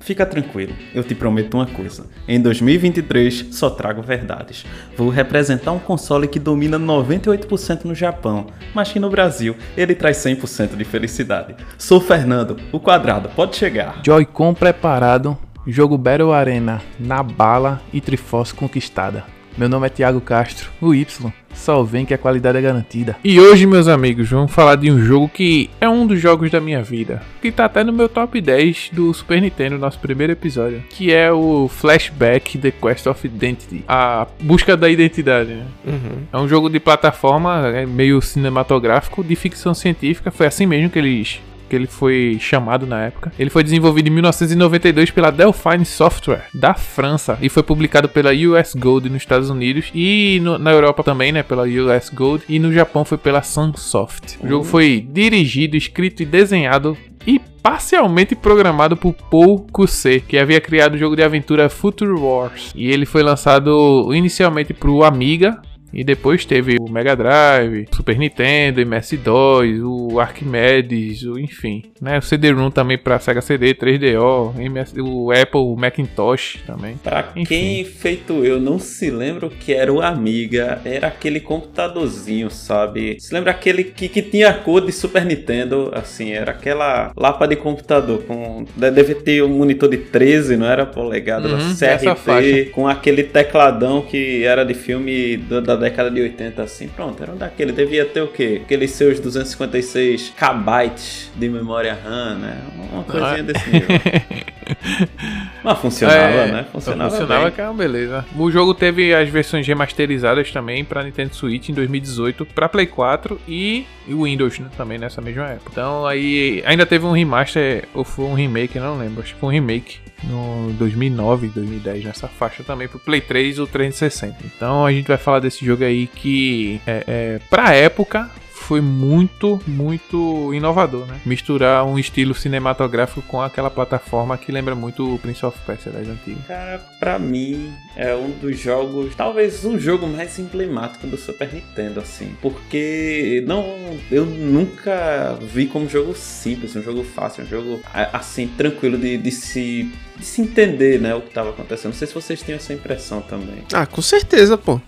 Fica tranquilo, eu te prometo uma coisa. Em 2023 só trago verdades. Vou representar um console que domina 98% no Japão, mas que no Brasil ele traz 100% de felicidade. Sou Fernando, o quadrado pode chegar. Joy-Con preparado, jogo Battle Arena na bala e Triforce conquistada. Meu nome é Thiago Castro, o Y. Só vem que a qualidade é garantida. E hoje, meus amigos, vamos falar de um jogo que é um dos jogos da minha vida. Que tá até no meu top 10 do Super Nintendo, nosso primeiro episódio. Que é o Flashback The Quest of Identity. A busca da identidade, né? Uhum. É um jogo de plataforma é meio cinematográfico de ficção científica. Foi assim mesmo que eles que ele foi chamado na época. Ele foi desenvolvido em 1992 pela Delphine Software, da França, e foi publicado pela US Gold nos Estados Unidos e no, na Europa também, né, pela US Gold, e no Japão foi pela Sunsoft. O jogo foi dirigido, escrito e desenhado e parcialmente programado por Paul Cousset, que havia criado o jogo de aventura Future Wars. E ele foi lançado inicialmente para o Amiga, e depois teve o Mega Drive, Super Nintendo, MS2, o Archimedes, o, enfim, né? O CD-ROM também para Sega CD, 3DO, MS, o Apple, o Macintosh também. Pra Enfim. quem feito eu não se lembra o que era o Amiga, era aquele computadorzinho, sabe? Se lembra aquele que, que tinha a cor de Super Nintendo, assim, era aquela lapa de computador com deve ter um monitor de 13, não era polegada, Uhum, CRT, com aquele tecladão que era de filme da, da década de 80 assim. Pronto, era um daquele, devia ter o quê? Aqueles seus 256 kbytes de memória RAM, né? Uma coisinha Ah. desse nível. Mas funcionava, É, né? Funcionava, Funcionava bem. que é uma beleza. O jogo teve as versões remasterizadas também para Nintendo Switch em 2018, para Play 4 e e o Windows né, também nessa mesma época. Então aí ainda teve um remaster ou foi um remake, não lembro, acho que foi um remake no 2009, 2010 nessa faixa também pro Play 3 ou 360. Então a gente vai falar desse jogo aí que é, é pra época foi muito, muito inovador, né? Misturar um estilo cinematográfico com aquela plataforma que lembra muito o Prince of Persia das antigas. Cara, pra mim é um dos jogos, talvez um jogo mais emblemático do Super Nintendo, assim. Porque não, eu nunca vi como jogo simples, um jogo fácil, um jogo assim, tranquilo de, de se. De se entender, né, o que tava acontecendo. Não sei se vocês têm essa impressão também. Ah, com certeza, pô.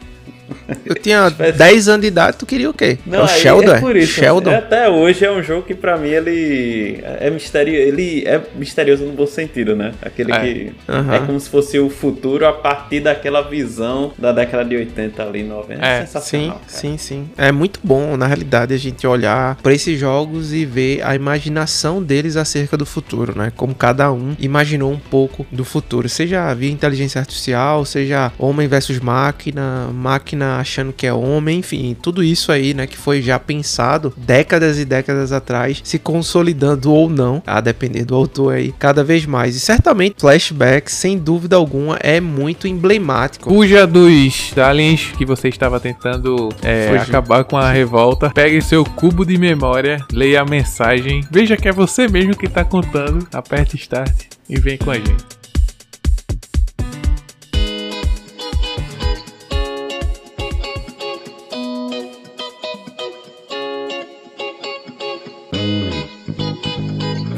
Eu tinha Tivesse- 10 anos de idade, tu queria o quê? é o Sheldon, é por isso. Sheldon. é, Até hoje é um jogo que pra mim ele é misterioso. Ele é misterioso no bom sentido, né? Aquele É. que Aham. é como se fosse o futuro a partir daquela visão da década de 80 ali, 90. É, Sim, sensacional. cara. sim, sim. É muito bom, na realidade, a gente olhar pra esses jogos e ver a imaginação deles acerca do futuro, né? Como cada um imaginou um pouco do futuro. Seja via inteligência artificial, seja homem versus máquina, máquina achando que é homem, enfim, tudo isso aí, né? Que foi já pensado décadas e décadas atrás, se consolidando ou não, a depender do autor aí, cada vez mais. E certamente, Flashback, sem dúvida alguma, é muito emblemático. Fuja dos aliens que você estava tentando é, acabar com a revolta. Pegue seu cubo de memória, leia a mensagem, veja que é você mesmo que está contando, aperte Start e vem com a gente.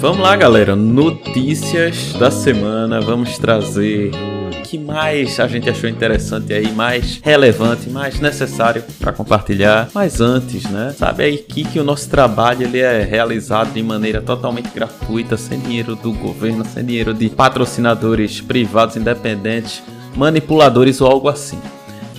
Vamos lá, galera. Notícias da semana. Vamos trazer o que mais a gente achou interessante aí, mais relevante, mais necessário para compartilhar. Mas antes, né? Sabe aí que, que o nosso trabalho ele é realizado de maneira totalmente gratuita, sem dinheiro do governo, sem dinheiro de patrocinadores privados independentes, manipuladores ou algo assim.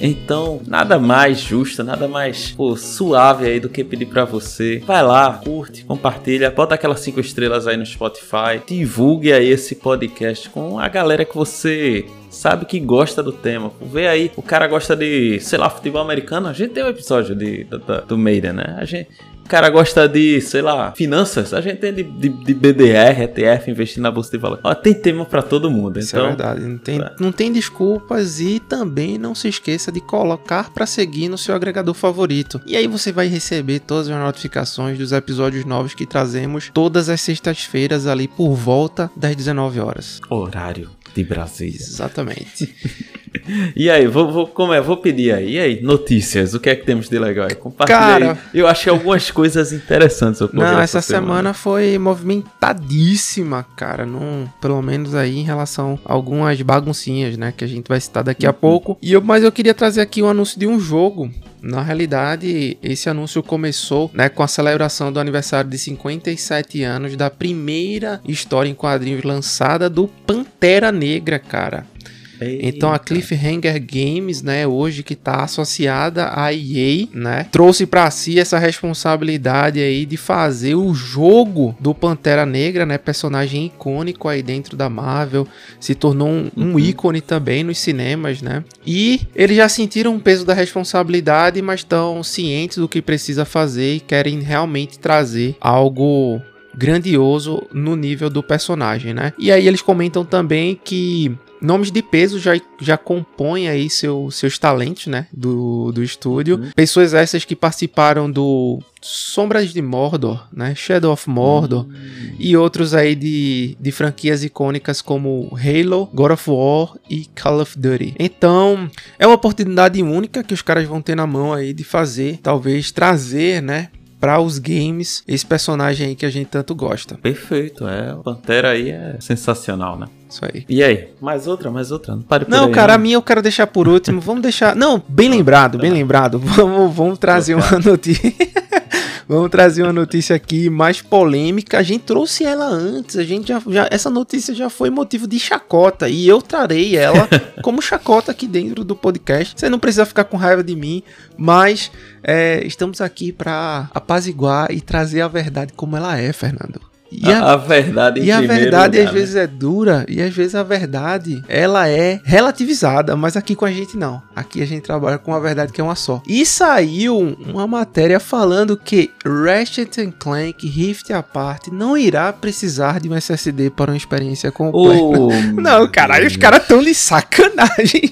Então, nada mais justo, nada mais pô, suave aí do que pedir pra você. Vai lá, curte, compartilha, bota aquelas cinco estrelas aí no Spotify, divulgue aí esse podcast com a galera que você sabe que gosta do tema. Vê aí, o cara gosta de, sei lá, futebol americano. A gente tem um episódio de, do Maiden, né? A gente O cara gosta de, sei lá, finanças. A gente tem de, de, de BDR, ETF, investir na bolsa de valores. Ó, tem tema para todo mundo. Isso então, é verdade. Não tem, não tem desculpas e também não se esqueça de colocar para seguir no seu agregador favorito. E aí você vai receber todas as notificações dos episódios novos que trazemos todas as sextas-feiras ali por volta das 19 horas. Horário de Brasília. Exatamente. E aí, vou, vou, como é? Vou pedir aí. E aí, notícias, o que é que temos de legal aí? Compartilha Cara- aí. Eu achei algumas coisas interessantes. Não, essa semana foi movimentadíssima, cara. Num, pelo menos aí em relação a algumas baguncinhas, né? Que a gente vai citar daqui a pouco. E eu, mas eu queria trazer aqui um anúncio de um jogo. Na realidade, esse anúncio começou né, com a celebração do aniversário de 57 anos da primeira história em quadrinhos lançada do Pantera Negra, cara. Então a Cliffhanger Games, né, hoje que tá associada à EA, né, trouxe pra si essa responsabilidade aí de fazer o jogo do Pantera Negra, né, personagem icônico aí dentro da Marvel, se tornou um, um ícone também nos cinemas, né? E eles já sentiram o peso da responsabilidade, mas estão cientes do que precisa fazer e querem realmente trazer algo grandioso no nível do personagem, né? E aí eles comentam também que nomes de peso já, já compõem aí seu, seus talentos, né? Do, do estúdio. Pessoas essas que participaram do Sombras de Mordor, né? Shadow of Mordor e outros aí de, de franquias icônicas como Halo, God of War e Call of Duty. Então, é uma oportunidade única que os caras vão ter na mão aí de fazer, talvez trazer, né? Para os games, esse personagem aí que a gente tanto gosta. Perfeito, é. O Pantera aí é sensacional, né? Isso aí. E aí? Mais outra, mais outra? Não pare por Não, aí, cara, a né? minha eu quero deixar por último. Vamos deixar. Não, bem lembrado, bem lembrado. Vamos, vamos trazer uma notícia. Vamos trazer uma notícia aqui mais polêmica. A gente trouxe ela antes. A gente já, já- essa notícia já foi motivo de chacota e eu trarei ela como chacota aqui dentro do podcast. Você não precisa ficar com raiva de mim, mas é, estamos aqui para apaziguar e trazer a verdade como ela é, Fernando. E A, a verdade e a verdade lugar, às né? vezes é dura e às vezes a verdade ela é relativizada, mas aqui com a gente não. Aqui a gente trabalha com a verdade que é uma só. E saiu uma matéria falando que Ratchet Clank Rift Apart não irá precisar de um SSD para uma experiência completa. Oh, não, caralho, os caras tão de sacanagem.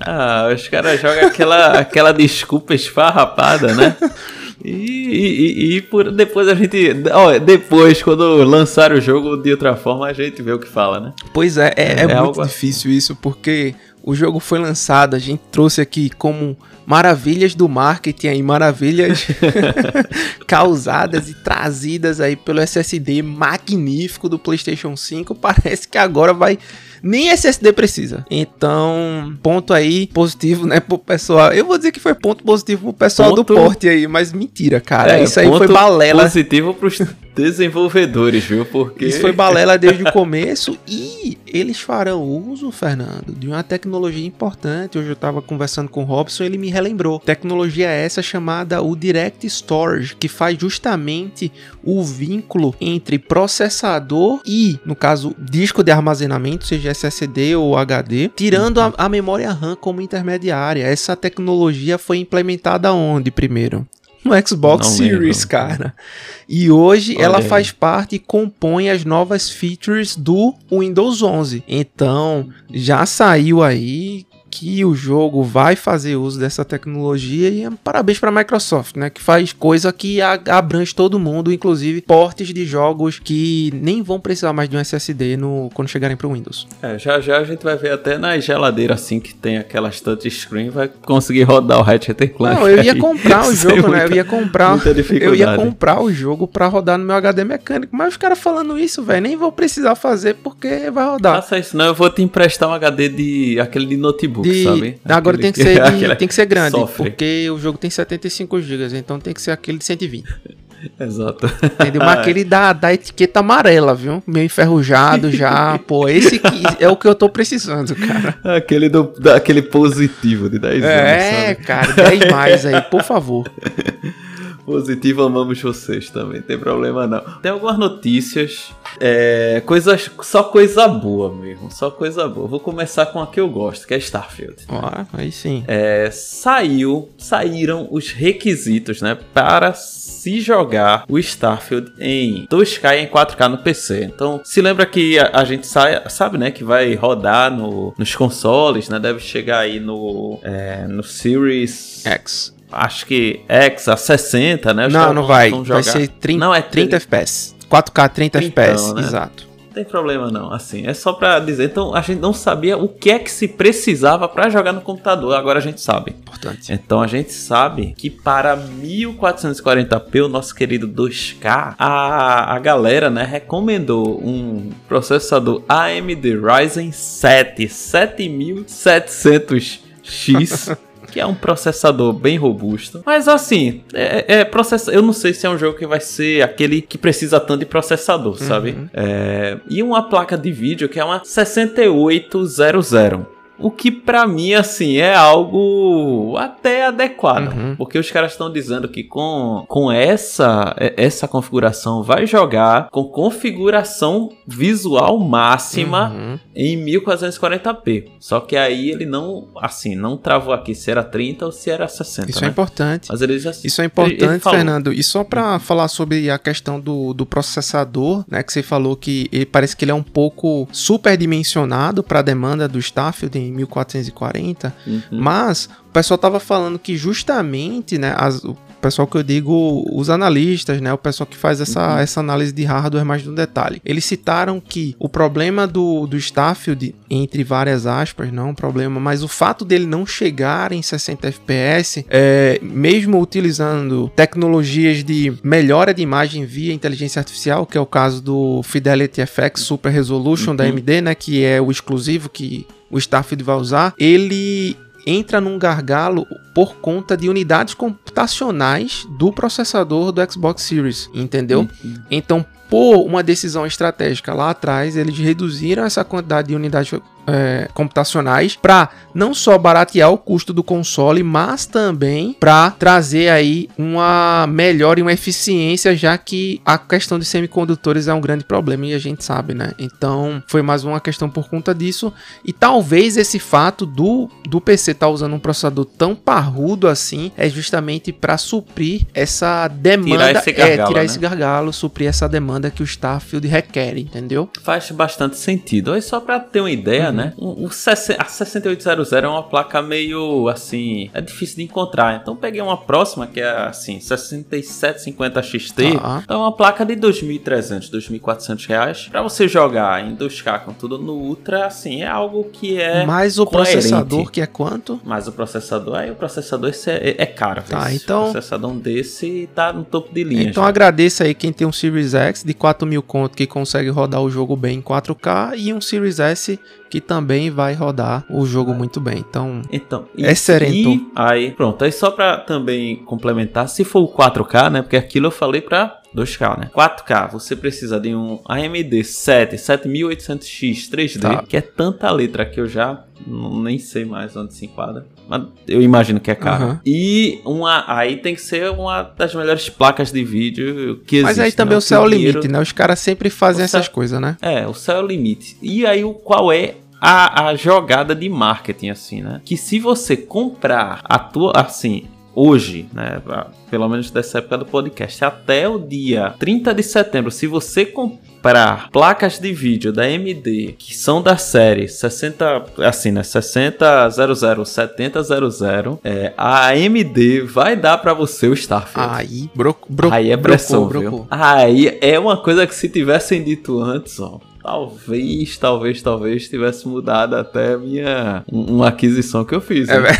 Ah, os caras jogam aquela, aquela desculpa esfarrapada, né? E, e- e- por, depois a gente. Ó, depois, quando lançar o jogo de outra forma, a gente vê o que fala, né? Pois é, é, é É muito algo- difícil isso, porque o jogo foi lançado, a gente trouxe aqui como maravilhas do marketing aí, maravilhas causadas e trazidas aí pelo SSD magnífico do PlayStation 5. Parece que agora vai. Nem SSD precisa. Então, ponto aí positivo, né, pro pessoal. Eu vou dizer que foi ponto positivo pro pessoal do Ponto- porte aí, mas mentira, cara. É, isso aí foi balela. Positivo pros desenvolvedores, viu? Porque. Isso foi balela desde o começo e eles farão uso, Fernando, de uma tecnologia importante. Hoje eu estava conversando com o Robson, ele me relembrou. Tecnologia essa chamada o Direct Storage, que faz justamente o vínculo entre processador e, no caso, disco de armazenamento, seja SSD ou HD, tirando a, a memória RAM como intermediária. Essa tecnologia foi implementada onde primeiro? No Xbox Não Series, lembro. cara. E hoje Olha ela aí. faz parte e compõe as novas features do Windows 11. Então, já saiu aí que o jogo vai fazer uso dessa tecnologia e parabéns para a Microsoft, né, que faz coisa que abrange todo mundo, inclusive portes de jogos que nem vão precisar mais de um SSD no quando chegarem para o Windows. É, já já a gente vai ver até na geladeira assim que tem aquelas touchscreen, vai conseguir rodar o Ratchet Clank. Não, eu ia comprar o jogo, né? Eu muita- ia comprar, eu ia comprar o jogo para rodar no meu HD mecânico, mas os caras falando isso, velho, nem vou precisar fazer porque vai rodar. Faça isso, não. Eu vou te emprestar um HD de. aquele de notebook, De- sabe? Agora Aquele tem que ser, de- tem que ser grande, sofre. porque o jogo tem 75 GB, então tem que ser aquele de 120. Exato. Entendeu? Mas aquele da, da etiqueta amarela, viu? Meio enferrujado já. Pô, esse é o que eu tô precisando, cara. aquele do, daquele positivo de 10 anos. É, cara, 10 mais aí, por favor. Positivo, amamos vocês também, tem problema não. Tem algumas notícias, é, coisas, só coisa boa mesmo, só coisa boa. Vou começar com a que eu gosto, que é Starfield. Ó, aí sim. É, saiu, saíram os requisitos, né, para se jogar o Starfield em 2K e em 4K no PC. Então, se lembra que a, a gente sai, sabe, né, que vai rodar no, nos consoles, né, deve chegar aí no, é, no Series X. acho que X a 60, né? Os Não, não vai. Vai ser 30, Não, é 30 FPS. 4K 30 Então, FPS, né? exato. Não tem problema não, assim, é só pra dizer. Então a gente não sabia o que é que se precisava pra jogar no computador, agora a gente sabe. Importante. Então a gente sabe que para 1440p, o nosso querido 2K, a, a galera, né, recomendou um processador AMD Ryzen 7 7700X. Que é um processador bem robusto. Mas assim, é, é processa... eu não sei se é um jogo que vai ser aquele que precisa tanto de processador, sabe? É, E uma placa de vídeo que é uma 6800. O que pra mim, assim, é algo até adequado. Uhum. Porque os caras estão dizendo que com, com essa, é- essa configuração vai jogar com configuração visual máxima Uhum. em 1440p. Só que aí ele não, assim, não travou aqui se era 30 ou se era 60. Isso né? é importante. Mas ele já Isso é ele- ele importante, falou. Fernando. E só pra falar sobre a questão do, do processador, né? Que você falou que ele parece que ele é um pouco superdimensionado para a demanda do Starfield em 1440. Uhum. Mas o pessoal tava falando que justamente, né, as- o pessoal que eu digo, os analistas, né, o pessoal que faz essa, essa análise de hardware mais no detalhe, eles citaram que o problema do, do Starfield, entre várias aspas, não é um problema, mas o fato dele não chegar em 60 FPS, é, mesmo utilizando tecnologias de melhora de imagem via inteligência artificial, que é o caso do Fidelity FX Super Resolution da Uhum. AMD, né, que é o exclusivo que o Starfield vai usar, ele entra num gargalo por conta de unidades computacionais do processador do Xbox Series, entendeu? Uhum. Então, por uma decisão estratégica lá atrás, eles reduziram essa quantidade de unidades é, computacionais para não só baratear o custo do console, mas também para trazer aí uma melhora e uma eficiência, já que a questão de semicondutores é um grande problema e a gente sabe, né? Então, foi mais uma questão por conta disso e talvez esse fato do, do PC estar usando um processador tão parrudo assim é justamente para suprir essa demanda, Tirar esse é, gargalo, tirar né? esse gargalo, suprir essa demanda que o Starfield requer, entendeu? Faz bastante sentido. Aí só pra ter uma ideia, Uhum. Né? O, o 60 a 6800 é uma placa meio assim. É difícil de encontrar. Então peguei uma próxima que é assim: 6750 XT. Tá. Então é uma placa de 2.300, 2.400 reais. Pra você jogar em 2K com tudo no Ultra, assim, é algo que é. Mas o coerente. processador que é quanto? Mas o processador, aí o processador esse é, é caro. Tá, esse então- processador desse tá no topo de linha. Então já. agradeça aí quem tem um Series X de 4 mil conto que consegue rodar o jogo bem em 4K e um Series S que também vai rodar o jogo muito bem. Então, Então, É serento. E aí, pronto. Aí só pra também complementar, se for o 4K, né? Porque aquilo eu falei pra 2K, né? 4K, você precisa de um AMD 7 7800X 3D, Tá. que é tanta letra que eu já não- nem sei mais onde se enquadra. Mas eu imagino que é caro. Aham. E uma, aí tem que ser uma das melhores placas de vídeo que existe. mas aí também né? o céu é o limite, né? Os caras sempre fazem céu- essas coisas, né? é, o céu é o limite. E aí, o qual é a, a jogada de marketing, assim, né? Que se você comprar a tua, assim, hoje, né? Pelo menos dessa época do podcast, até o dia 30 de setembro, se você comprar placas de vídeo da AMD, que são da série 60, assim, né? 6000, 7000, é, a AMD vai dar pra você o Starfield. Aí, bro, bro, Aí é pressão, brocou, brocou. Aí é uma coisa que se tivessem dito antes, ó. Talvez, talvez, talvez tivesse mudado até a minha um- uma aquisição que eu fiz. É ver-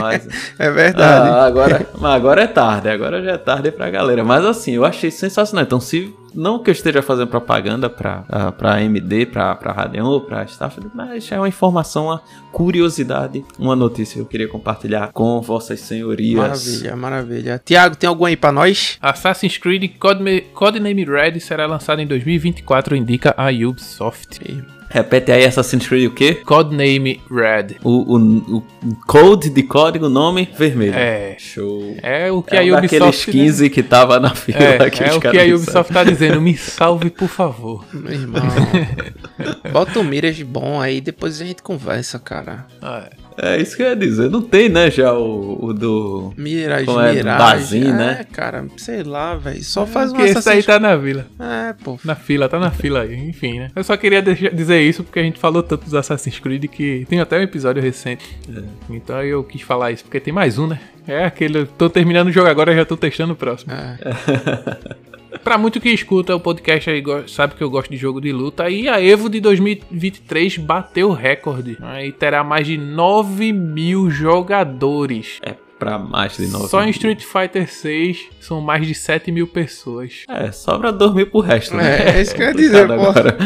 Mas, É verdade. ah, agora, mas agora é tarde, agora já é tarde pra galera. Mas assim, eu achei sensacional. Então, se não que eu esteja fazendo propaganda pra, ah, pra AMD, pra, pra Radeon ou pra Starfield, mas é uma informação, uma curiosidade, uma notícia que eu queria compartilhar com vossas senhorias. Maravilha, maravilha. Tiago, tem algum aí pra nós? Assassin's Creed Codename Red será lançado em 2024, indica a Ubisoft. Repete aí Assassin's Creed o quê? Codename Red. O, o, o code de código, nome vermelho. É. Show. É o que É a um Ubisoft. 15 que tava na fila. É, que é os o que a. Ubisoft tá dizendo. Me salve, por favor. Meu irmão. Bota o Mirage bom aí, depois a gente conversa, cara. Ah, é. É isso que eu ia dizer. Não tem, né, já o, o do... Mirage, Como é, Mirage. Bazin, é, né? cara, sei lá, velho. Só faz um Porque esse aí tá na vila. É, pô. Na fila, tá na fila aí, enfim, né? Eu só queria deixar- dizer isso porque a gente falou tanto dos Assassin's Creed que tem até um episódio recente. Então eu quis falar isso, porque tem mais um, né? É aquele. Tô terminando o jogo agora, já tô testando o próximo. É. Pra muito que escuta o podcast aí, sabe que eu gosto de jogo de luta. E a Evo de 2023 bateu o recorde. Aí terá mais de 9 mil jogadores. É pra mais de 9 Só em Street Fighter 6 são mais de 7 mil pessoas. É, sobra dormir pro resto, né? É, é isso que eu ia dizer, pô. Agora.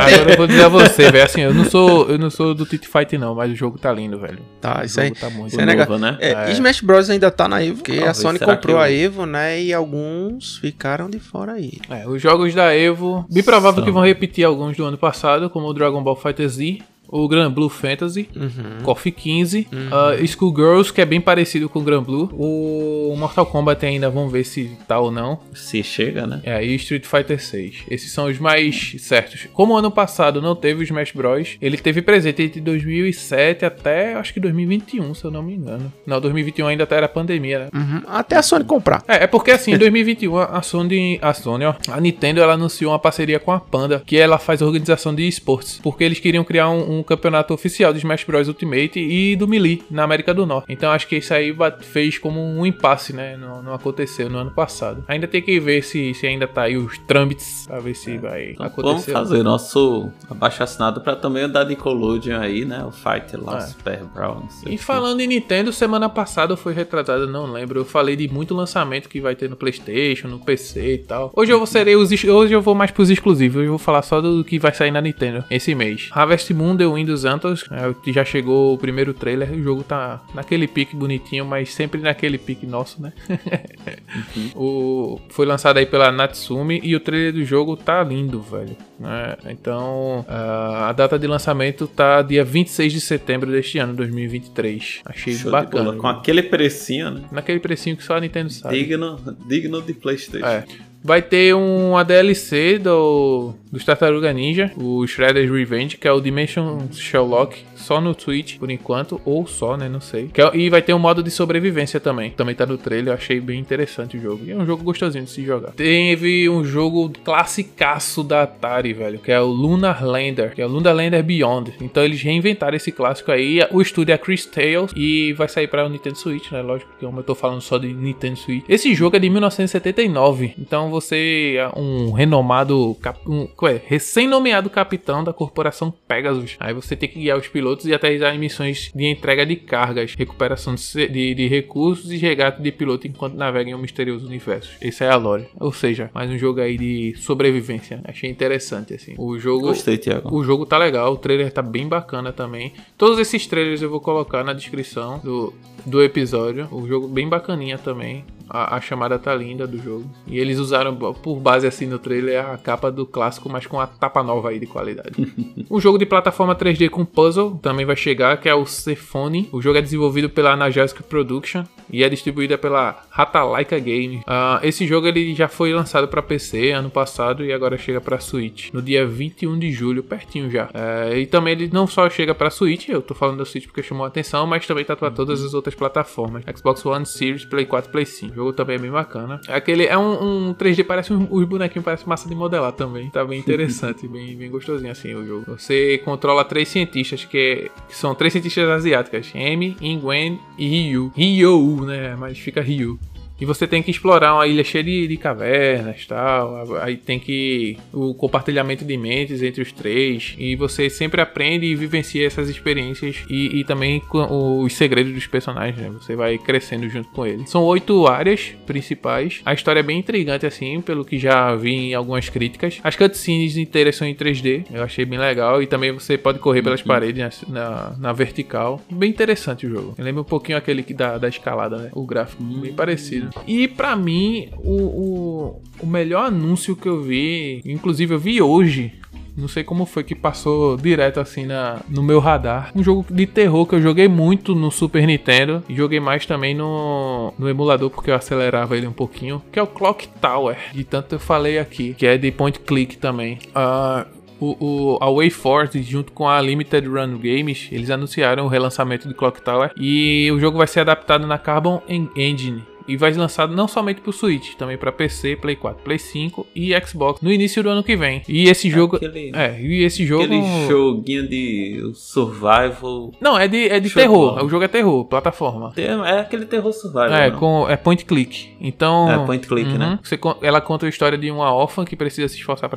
Agora eu vou dizer a você, velho. Assim, eu não sou, eu não sou do Street Fighter, não, mas o jogo tá lindo, velho. Tá, O isso aí. jogo tá muito Isso é novo, né? É, É. Smash Bros ainda tá na Evo, porque a Talvez, Sony será comprou eu- a Evo, né? E alguns ficaram de fora aí. É, os jogos da Evo, bem provável São. que vão repetir alguns do ano passado, como o Dragon Ball Fighter Z, o Grand Blue Fantasy, Uhum. KOF 15, uh, Schoolgirls, que é bem parecido com o Grand Blue, o Mortal Kombat ainda, vamos ver se tá ou não. Se chega, né? É, e Street Fighter 6. Esses são os mais certos. Como ano passado não teve o Smash Bros, ele teve presente entre 2007 até acho que 2021, se eu não me engano. Não, 2021 ainda até era pandemia, né? Uhum. Até a Sony comprar. É, é porque assim, em 2021 a Sony, a Sony, ó, a Nintendo ela anunciou uma parceria com a Panda, que ela faz organização de esportes, porque eles queriam criar um, um campeonato oficial de Smash Bros Ultimate e do Melee na América do Norte. Então acho que isso aí fez como um impasse, né? Não, não aconteceu no ano passado. Ainda tem que ver se, se ainda tá aí os trâmites pra ver se vai Então, vamos acontecer. fazer nosso abaixo assinado pra também andar de Nickelodeon aí, né? O Fight lá, É. Super Brown. E falando em Nintendo, semana passada foi retratada, não lembro. Eu falei de muito lançamento que vai ter no PlayStation, no PC e tal. Hoje eu vou serei os hoje eu vou mais pros exclusivos. Hoje eu vou falar só do que vai sair na Nintendo esse mês. Harvest Moon The Windows Antos, é, que já chegou o primeiro trailer. O jogo tá naquele pique bonitinho, mas sempre naquele pique nosso, né? o foi lançado aí pela Natsumi e o trailer do jogo tá lindo, velho. né? Então, ah, a data de lançamento tá dia 26 de setembro deste ano, 2023. Achei Show bacana. Com aquele precinho, né? Naquele precinho que só a Nintendo sabe. Digno, digno de PlayStation. É. Vai ter uma DLC do, dos Tartaruga Ninja, o Shredder's Revenge, que é o Dimension Sherlock, só no Switch por enquanto, ou só, né? Não sei. É- e vai ter um modo de sobrevivência também. Também tá no trailer, eu achei bem interessante o jogo. E é um jogo gostosinho de se jogar. Teve um jogo classicaço da Atari, velho, que é o Lunar Lander, que é o Lunar Lander Beyond. Então eles reinventaram esse clássico aí. O estúdio é Chris Tales e vai sair para o Nintendo Switch, né? Lógico que eu tô falando só de Nintendo Switch. Esse jogo é de 1979, então você é um renomado, um, é? recém-nomeado capitão da corporação Pegasus. Aí você tem que guiar os pilotos e aterrissar em missões de entrega de cargas, recuperação de, de- de recursos e resgate de piloto enquanto navega em um misterioso universo. Esse é a lore. Ou seja, mais um jogo aí de sobrevivência. Achei interessante, assim. O jogo... Gostei, Thiago. O jogo tá legal, o trailer tá bem bacana também. Todos esses trailers eu vou colocar na descrição do, do episódio. O jogo bem bacaninha também. A, a chamada tá linda do jogo. E eles usaram por base assim no trailer a capa do clássico, mas com a tapa nova aí de qualidade. o jogo de plataforma 3D com puzzle também vai chegar, que é o Cephone. O jogo é desenvolvido pela Anajask Production e é distribuída pela Ratalaika Games. Ah, esse jogo ele já foi lançado para PC ano passado e agora chega para Switch no dia 21 de julho, pertinho já. É, e também ele não só chega para Switch, eu tô falando da Switch porque chamou a atenção, mas também tá para todas as outras plataformas: Xbox One, Series, Play 4, Play 5. O jogo também é bem bacana. Aquele é um, um 3D parece um, os bonequinhos parece massa de modelar também. Tá bem interessante, bem, bem gostosinho assim o jogo. Você controla três cientistas que, que são três cientistas asiáticas: M, Ingwen e Ryu. Ryu, né? Mas fica Ryu. E você tem que explorar uma ilha cheia de, de cavernas tal. Aí tem que. O compartilhamento de mentes entre os três. E você sempre aprende e vivencia essas experiências. E, e também com os segredos dos personagens, né? Você vai crescendo junto com eles. São oito áreas principais. A história é bem intrigante, assim, pelo que já vi em algumas críticas. As cutscenes inteiras são em 3D. Eu achei bem legal. E também você pode correr pelas paredes na, na, vertical. Bem interessante o jogo. Lembra um pouquinho aquele que da, da escalada, né? O gráfico, bem parecido. E pra mim, o, o, o melhor anúncio que eu vi, inclusive eu vi hoje Não sei como foi que passou direto assim na, no meu radar. Um jogo de terror que eu joguei muito no Super Nintendo. E joguei mais também no, no emulador, porque eu acelerava ele um pouquinho. Que é o Clock Tower. De tanto eu falei aqui. Que é de point click também. Uh, o, o, a WayForce, junto com a Limited Run Games, eles anunciaram o relançamento de Clock Tower e o jogo vai ser adaptado na Carbon Engine, e vai ser lançado não somente para o Switch, também para PC, Play 4, Play 5 e Xbox no início do ano que vem. E esse jogo aquele, é, e esse jogo aquele joguinho de survival. Não, é de é de terror. O jogo é terror, plataforma. É aquele terror survival. É, não. com é point click. Então, é point click, né? uhum, né? Você, ela conta a história de uma órfã que precisa se esforçar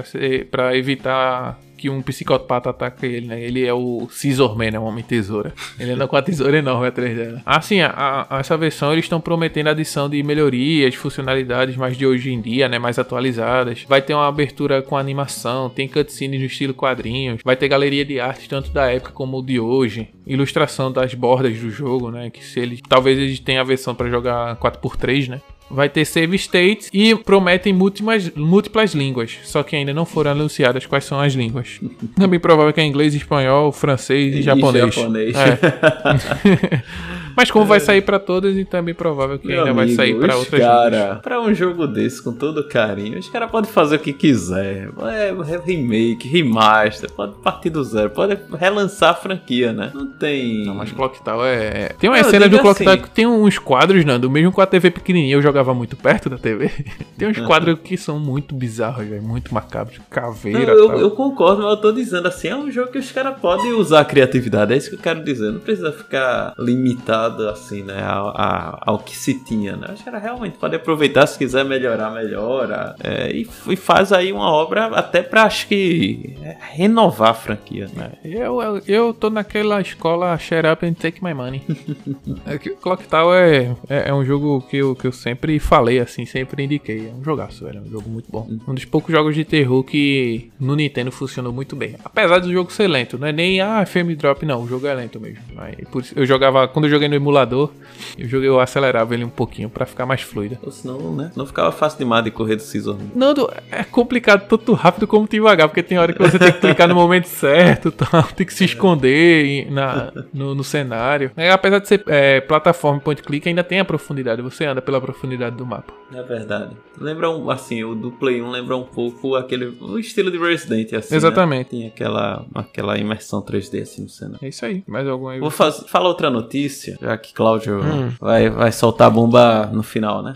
para evitar que um psicopata ataca ele, né? Ele é o Scissor Man, né? Homem Tesoura. Ele anda com a tesoura enorme atrás dela. Assim, a, a, essa versão eles estão prometendo a adição de melhorias, funcionalidades mais de hoje em dia, né? Mais atualizadas. Vai ter uma abertura com animação, tem cutscenes no estilo quadrinhos, vai ter galeria de arte tanto da época como de hoje. Ilustração das bordas do jogo, né? Que se eles. Talvez eles tenham a versão para jogar 4x3, né? Vai ter save states e prometem múltiplas, múltiplas línguas, só que ainda não foram anunciadas quais são as línguas. Bem provável que é inglês, espanhol, francês e, e japonês. japonês. É. Mas como vai sair para todas, então é bem provável que Meu ainda amigo, vai sair para outras cara, Para um jogo desse, com todo carinho, os caras podem fazer o que quiser. É remake, remaster, pode partir do zero, pode relançar a franquia, né? Não tem. Não, mas Clock Tower é. Tem uma cena do Clock assim... Tower que tem uns quadros, Nando, mesmo com a TV pequenininha, eu jogava muito perto da TV. tem uns quadros que são muito bizarros, velho, muito macabros, caveira. Não, eu, eu, concordo, mas eu tô dizendo assim, é um jogo que os caras podem usar a criatividade, é isso que eu quero dizer. Não precisa ficar limitado assim, né, ao, ao, ao, que se tinha, né? Acho que era realmente pode aproveitar se quiser melhorar, melhora. É, e, e, faz aí uma obra até pra acho que é, renovar a franquia, né? Eu, eu, eu tô naquela escola Shut Up and Take My Money. é que Clock Tower é, é, é, um jogo que eu, que eu sempre falei, assim, sempre indiquei. É um jogaço, velho. É um jogo muito bom. Hum. Um dos poucos jogos de terror que no Nintendo funcionou muito bem. Apesar do jogo ser lento, não é nem, ah, frame drop, não. O jogo é lento mesmo. Aí, por eu jogava, quando eu joguei no emulador, eu joguei, eu acelerava ele um pouquinho para ficar mais fluido. Ou senão, né? Não ficava fácil demais de correr do Scissor. Nando, é complicado tanto rápido como devagar, porque tem hora que você tem que clicar no momento certo, tal, tem que se esconder na, no, no cenário. É, apesar de ser é, plataforma point click, ainda tem a profundidade, você anda pela profundidade do mapa. É verdade. Lembra um, assim, o do Play 1 lembra um pouco aquele o estilo de Resident, assim. Né? Exatamente. Né? Tem aquela, aquela imersão 3D assim no cenário. É isso aí. Mais alguma aí? Vou faz, falar outra notícia, já que Cláudio hum. vai, vai soltar a bomba no final, né?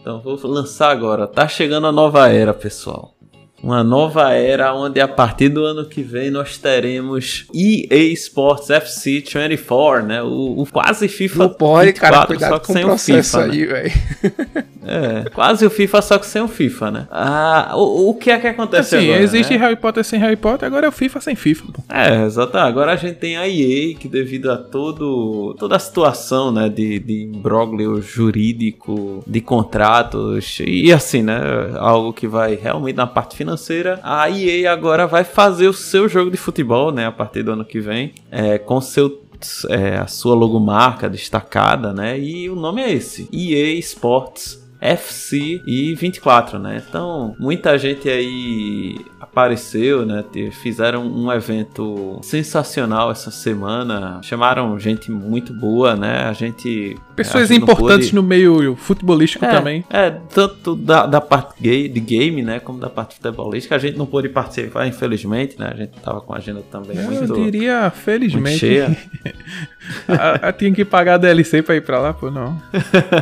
Então vou lançar agora. Tá chegando a nova era, pessoal uma nova era onde a partir do ano que vem nós teremos EA Sports FC 24, né? O, o quase FIFA Não pode, 24, cara, cuidado só que com sem o FIFA, né? aí, né? É, quase o FIFA, só que sem o FIFA, né? Ah, o, o que é que acontece assim, agora, existe né? Harry Potter sem Harry Potter, agora é o FIFA sem FIFA. Pô. É, exato. Agora a gente tem a EA, que devido a todo, toda a situação, né, de, de imbróglio jurídico, de contratos, e assim, né, algo que vai realmente na parte financeira, a EA agora vai fazer o seu jogo de futebol, né, a partir do ano que vem, é, com seu é, a sua logomarca destacada, né? E o nome é esse: EA Sports FC e 24, né? Então, muita gente aí apareceu, né? Fizeram um evento sensacional essa semana. Chamaram gente muito boa, né? A gente. Pessoas importantes pôde... no meio futebolístico é, também. É, tanto da, da parte gay, de game, né? Como da parte futebolística. A gente não pôde participar, infelizmente, né? A gente tava com a agenda também Eu muito. Eu diria, felizmente. cheia. a, a, tinha que pagar a DLC pra ir pra lá, pô, não.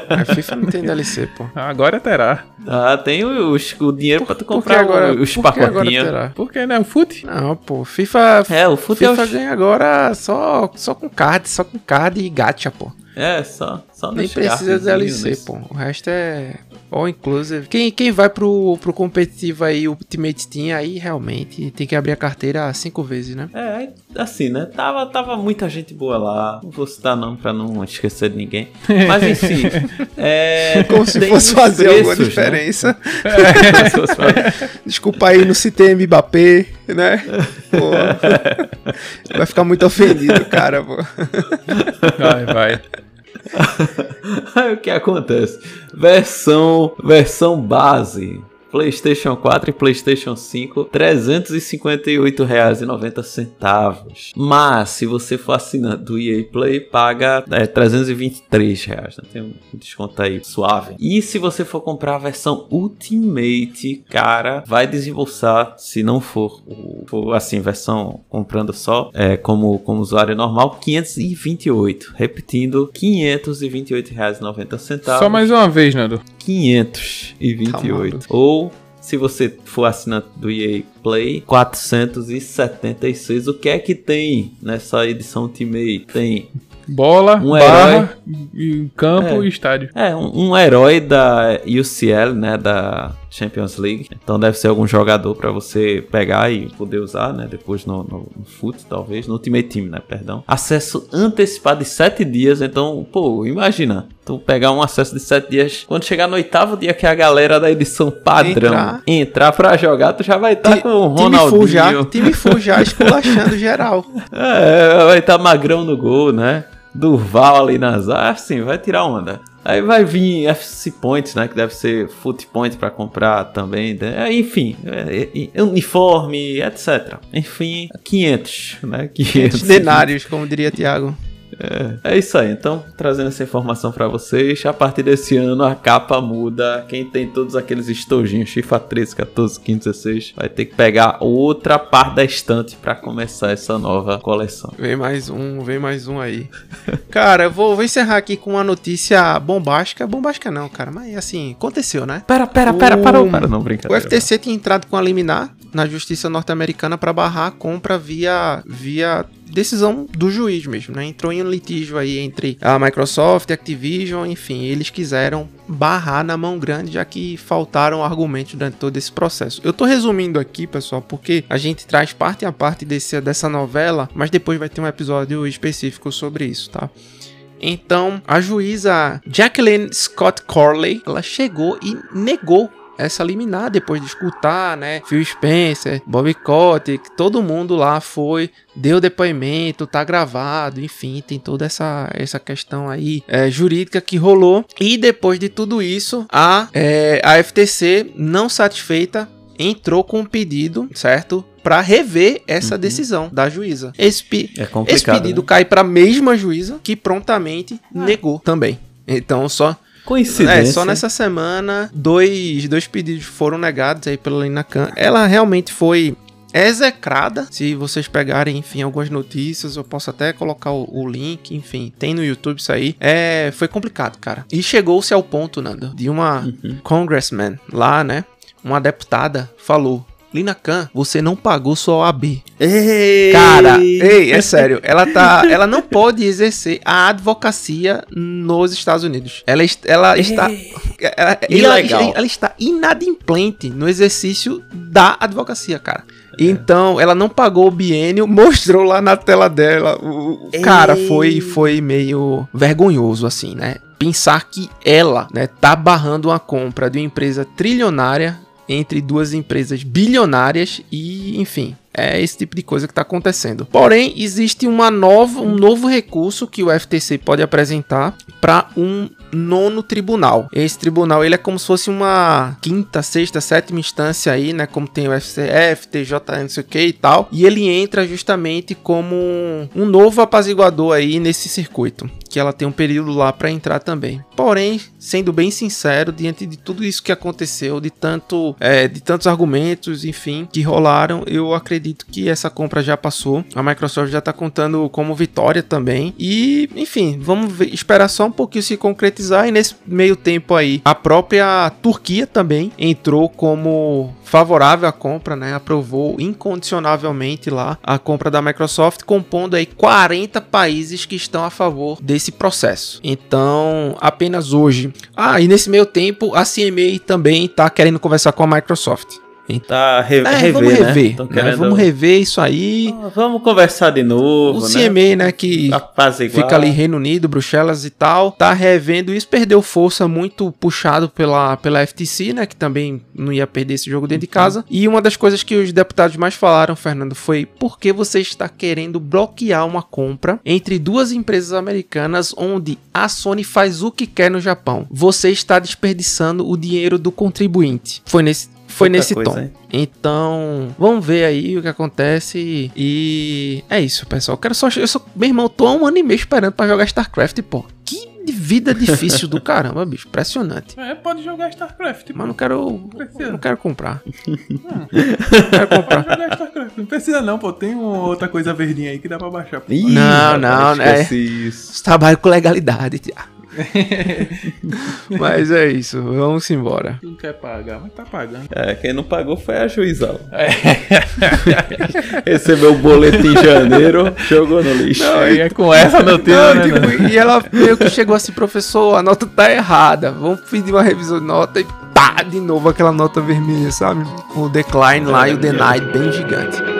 A FIFA não tem DLC, pô. Agora terá. Ah, tem o, o dinheiro por, pra tu comprar agora, os pacotinhos. Por que, né? O FUT? Não, pô. FIFA. É, o FUT FIFA é o... ganha agora só, só com card, só com card e gacha, pô. É, só, só Nem precisa de DLC, pô. O resto é all inclusive. Quem, quem vai pro, pro competitivo aí, o Ultimate Team, aí realmente tem que abrir a carteira cinco vezes, né? É, assim, né? Tava, tava muita gente boa lá. Não vou citar não pra não esquecer de ninguém. Mas enfim. é, Como se fosse fazer preços, alguma né? diferença. Né? É. Desculpa aí, não citei Mbappé, né? Pô. Vai ficar muito ofendido, cara, pô. Vai, vai. o que acontece? Versão, versão base PlayStation 4 e PlayStation 5, R$ 358,90. Mas, se você for assinante do EA Play, paga é, 323 reais. Né? Tem um desconto aí suave. E se você for comprar a versão Ultimate, cara, vai desembolsar, se não for, for assim, versão comprando só, é, como, como usuário normal, 528. Repetindo, R$ 528,90. Só mais uma vez, Nando. 528. Ou se você for assinante do EA Play, 476. O que é que tem nessa edição Ultimate? Tem bola, um barra, herói, campo é, e estádio. É, um, um, herói da UCL, né, da Champions League. Então deve ser algum jogador para você pegar e poder usar, né, depois no, no, no FUT, talvez, no Ultimate Team, né, perdão. Acesso antecipado de 7 dias, então, pô, imagina. Tu pegar um acesso de 7 dias, quando chegar no oitavo dia que a galera da edição padrão entrar, entrar pra jogar, tu já vai estar tá com o Ronaldinho. Time full já, time full já esculachando geral. É, vai estar tá magrão no gol, né? Durval ali nas assim, vai tirar onda. Aí vai vir FC Points, né? Que deve ser Foot Points para comprar também. Né? Enfim, é, é, uniforme, etc. Enfim, 500, né? 500 denários, como diria Tiago. É, é, isso aí. Então, trazendo essa informação para vocês. A partir desse ano, a capa muda. Quem tem todos aqueles estojinhos, FIFA 13, 14, 15, 16, vai ter que pegar outra parte da estante para começar essa nova coleção. Vem mais um, vem mais um aí. cara, eu vou, vou, encerrar aqui com uma notícia bombástica. Bombástica não, cara, mas assim, aconteceu, né? Pera, pera, pera, o... parou, para, não, brincadeira. O FTC tinha entrado com a liminar na justiça norte-americana para barrar a compra via, via decisão do juiz mesmo, né? Entrou em um litígio aí entre a Microsoft, Activision, enfim, eles quiseram barrar na mão grande, já que faltaram argumentos durante todo esse processo. Eu tô resumindo aqui, pessoal, porque a gente traz parte a parte desse, dessa novela, mas depois vai ter um episódio específico sobre isso, tá? Então, a juíza Jacqueline Scott Corley, ela chegou e negou essa liminar depois de escutar, né? Phil Spencer, Bobby Kotick, todo mundo lá foi, deu depoimento, tá gravado, enfim, tem toda essa, essa questão aí é, jurídica que rolou. E depois de tudo isso, a, é, a FTC, não satisfeita, entrou com um pedido, certo? para rever essa uhum. decisão da juíza. Esse, é esse pedido né? cai para a mesma juíza que prontamente ah. negou também. Então, só Coincidência. É, só nessa semana, dois, dois pedidos foram negados aí pela Lina Khan. Ela realmente foi execrada. Se vocês pegarem, enfim, algumas notícias, eu posso até colocar o, o, link, enfim, tem no YouTube isso aí. É, foi complicado, cara. E chegou-se ao ponto, Nando, de uma uhum. congressman lá, né? Uma deputada falou: Lina Khan, você não pagou sua OAB. Ei. Cara, ei, é sério. Ela tá, ela não pode exercer a advocacia nos Estados Unidos. Ela, ela está, ela, Ilegal. Ela, ela está inadimplente no exercício da advocacia, cara. É. Então, ela não pagou o biênio, mostrou lá na tela dela. O, cara, foi, foi meio vergonhoso, assim, né? Pensar que ela, né, tá barrando uma compra de uma empresa trilionária entre duas empresas bilionárias e, enfim, é esse tipo de coisa que está acontecendo. Porém, existe uma nova, um novo recurso que o FTC pode apresentar para um nono tribunal. Esse tribunal ele é como se fosse uma quinta, sexta, sétima instância aí, né? Como tem o FCF, TJ, não sei o que e tal. E ele entra justamente como um novo apaziguador aí nesse circuito. Que ela tem um período lá para entrar também. Porém, sendo bem sincero, diante de tudo isso que aconteceu, de tanto, é, de tantos argumentos, enfim, que rolaram, eu acredito que essa compra já passou. A Microsoft já tá contando como vitória também. E, enfim, vamos ver, esperar só um pouquinho se concretizar concretizar e nesse meio tempo aí a própria Turquia também entrou como favorável à compra, né? Aprovou incondicionalmente lá a compra da Microsoft, compondo aí 40 países que estão a favor desse processo. Então, apenas hoje. Ah, e nesse meio tempo a CMA também está querendo conversar com a Microsoft. Tá re é, rever, vamos né? rever. Né? Querendo... Vamos rever isso aí. Ah, vamos conversar de novo. O CMA, né, né que fica ali Reino Unido, Bruxelas e tal, tá revendo isso, perdeu força muito puxado pela, pela FTC, né? Que também não ia perder esse jogo dentro de casa. E uma das coisas que os deputados mais falaram, Fernando, foi por que você está querendo bloquear uma compra entre duas empresas americanas onde a Sony faz o que quer no Japão? Você está desperdiçando o dinheiro do contribuinte. Foi nesse foi nesse coisa, tom. hein? Então, vamos ver aí o que acontece. E é isso, pessoal. Eu quero só. Eu sou, meu irmão, tô há um ano e meio esperando pra jogar StarCraft, pô. Que vida difícil do caramba, bicho. Impressionante. É, pode jogar StarCraft. Mas não quero. precisa. Não quero comprar. Não quero comprar. Pode jogar StarCraft. Não precisa não, pô. Tem uma outra coisa verdinha aí que dá pra baixar. pô. Ih, Não, não, né? Trabalho com legalidade, Tiago. Mas é isso. Vamos embora. Não quer pagar, mas tá pagando. É, quem não pagou foi a juizal. É. Recebeu o boleto em janeiro, jogou no lixo. Aí é com essa notícia, Não, né? tipo, e ela meio que chegou assim, professor, a nota tá errada. Vamos pedir uma revisão de nota e pá, de novo aquela nota vermelha, sabe? Com o decline lá e o denied bem gigante.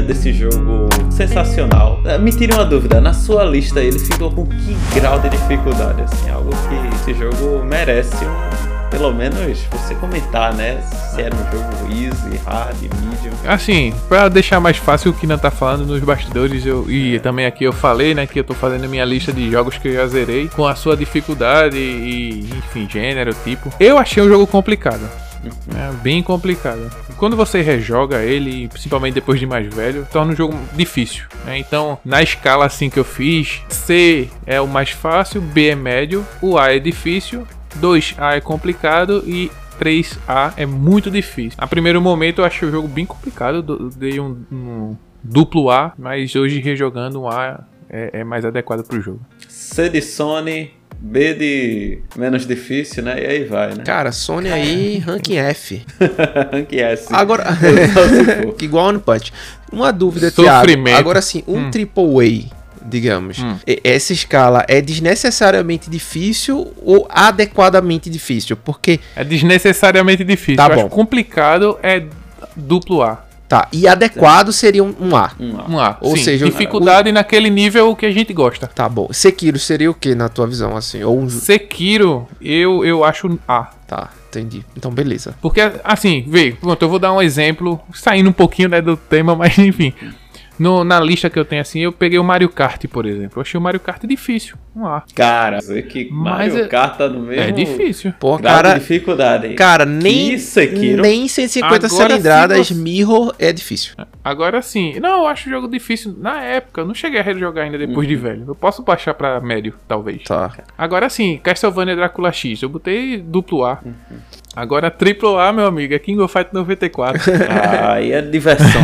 Desse jogo sensacional. Eh, Me tire uma dúvida, na sua lista ele ficou com que grau de dificuldade? Assim, algo que esse jogo merece um, pelo menos você comentar, né? Se era um jogo easy, hard, medium. Assim, pra deixar mais fácil o que não tá falando nos bastidores, eu, e também aqui eu falei, né, que eu tô fazendo a minha lista de jogos que eu já zerei, com a sua dificuldade e, enfim, gênero, tipo. Eu achei um jogo complicado. É bem complicado. Quando você rejoga ele, principalmente depois de mais velho, torna um jogo difícil. né? Então, na escala assim que eu fiz, C é o mais fácil, B é médio, o A é difícil, 2A é complicado e 3A é muito difícil. A primeiro momento eu achei o jogo bem complicado, do- dei um, um duplo A, mas hoje rejogando um A é, é mais adequado pro jogo. C de Sony, B de menos difícil, né? E aí vai, né? Cara, Sony aí, ranking F. é assim. Agora, igual no Punch. Uma dúvida, Thiago. Sofrimento. Agora sim, um triple A, digamos. e- Essa escala é desnecessariamente difícil ou adequadamente difícil? Porque, É desnecessariamente difícil. Tá eu bom. acho complicado é duplo A. tá, e adequado seria um, um A. Um A. Um A. Ou Sim, seja, dificuldade naquele nível que a gente gosta. Tá bom. Sekiro seria o que na tua visão, assim? Ou um... Sekiro, eu, eu acho A. Tá, entendi. Então, beleza. Porque, assim, vê, pronto, eu vou dar um exemplo, saindo um pouquinho né, do tema, mas enfim. No- na lista que eu tenho assim, eu peguei o Mario Kart, por exemplo. Eu achei o Mario Kart difícil. Um A. Cara, você que Mas Mario é- Kart tá no mesmo É difícil. Pô, cara... de dificuldade. hein? Cara, nem, Que Sekiro. nem 150 Agora, cilindradas se você- Mirror é difícil. Agora sim, não, eu acho o jogo difícil. Na época, eu não cheguei a rejogar ainda depois de velho. Eu posso baixar pra médio, talvez. Tá. Agora sim, Castlevania Drácula X, eu botei duplo A. Agora triplo A, meu amigo, é King of Fight 94. Ah, aí é diversão?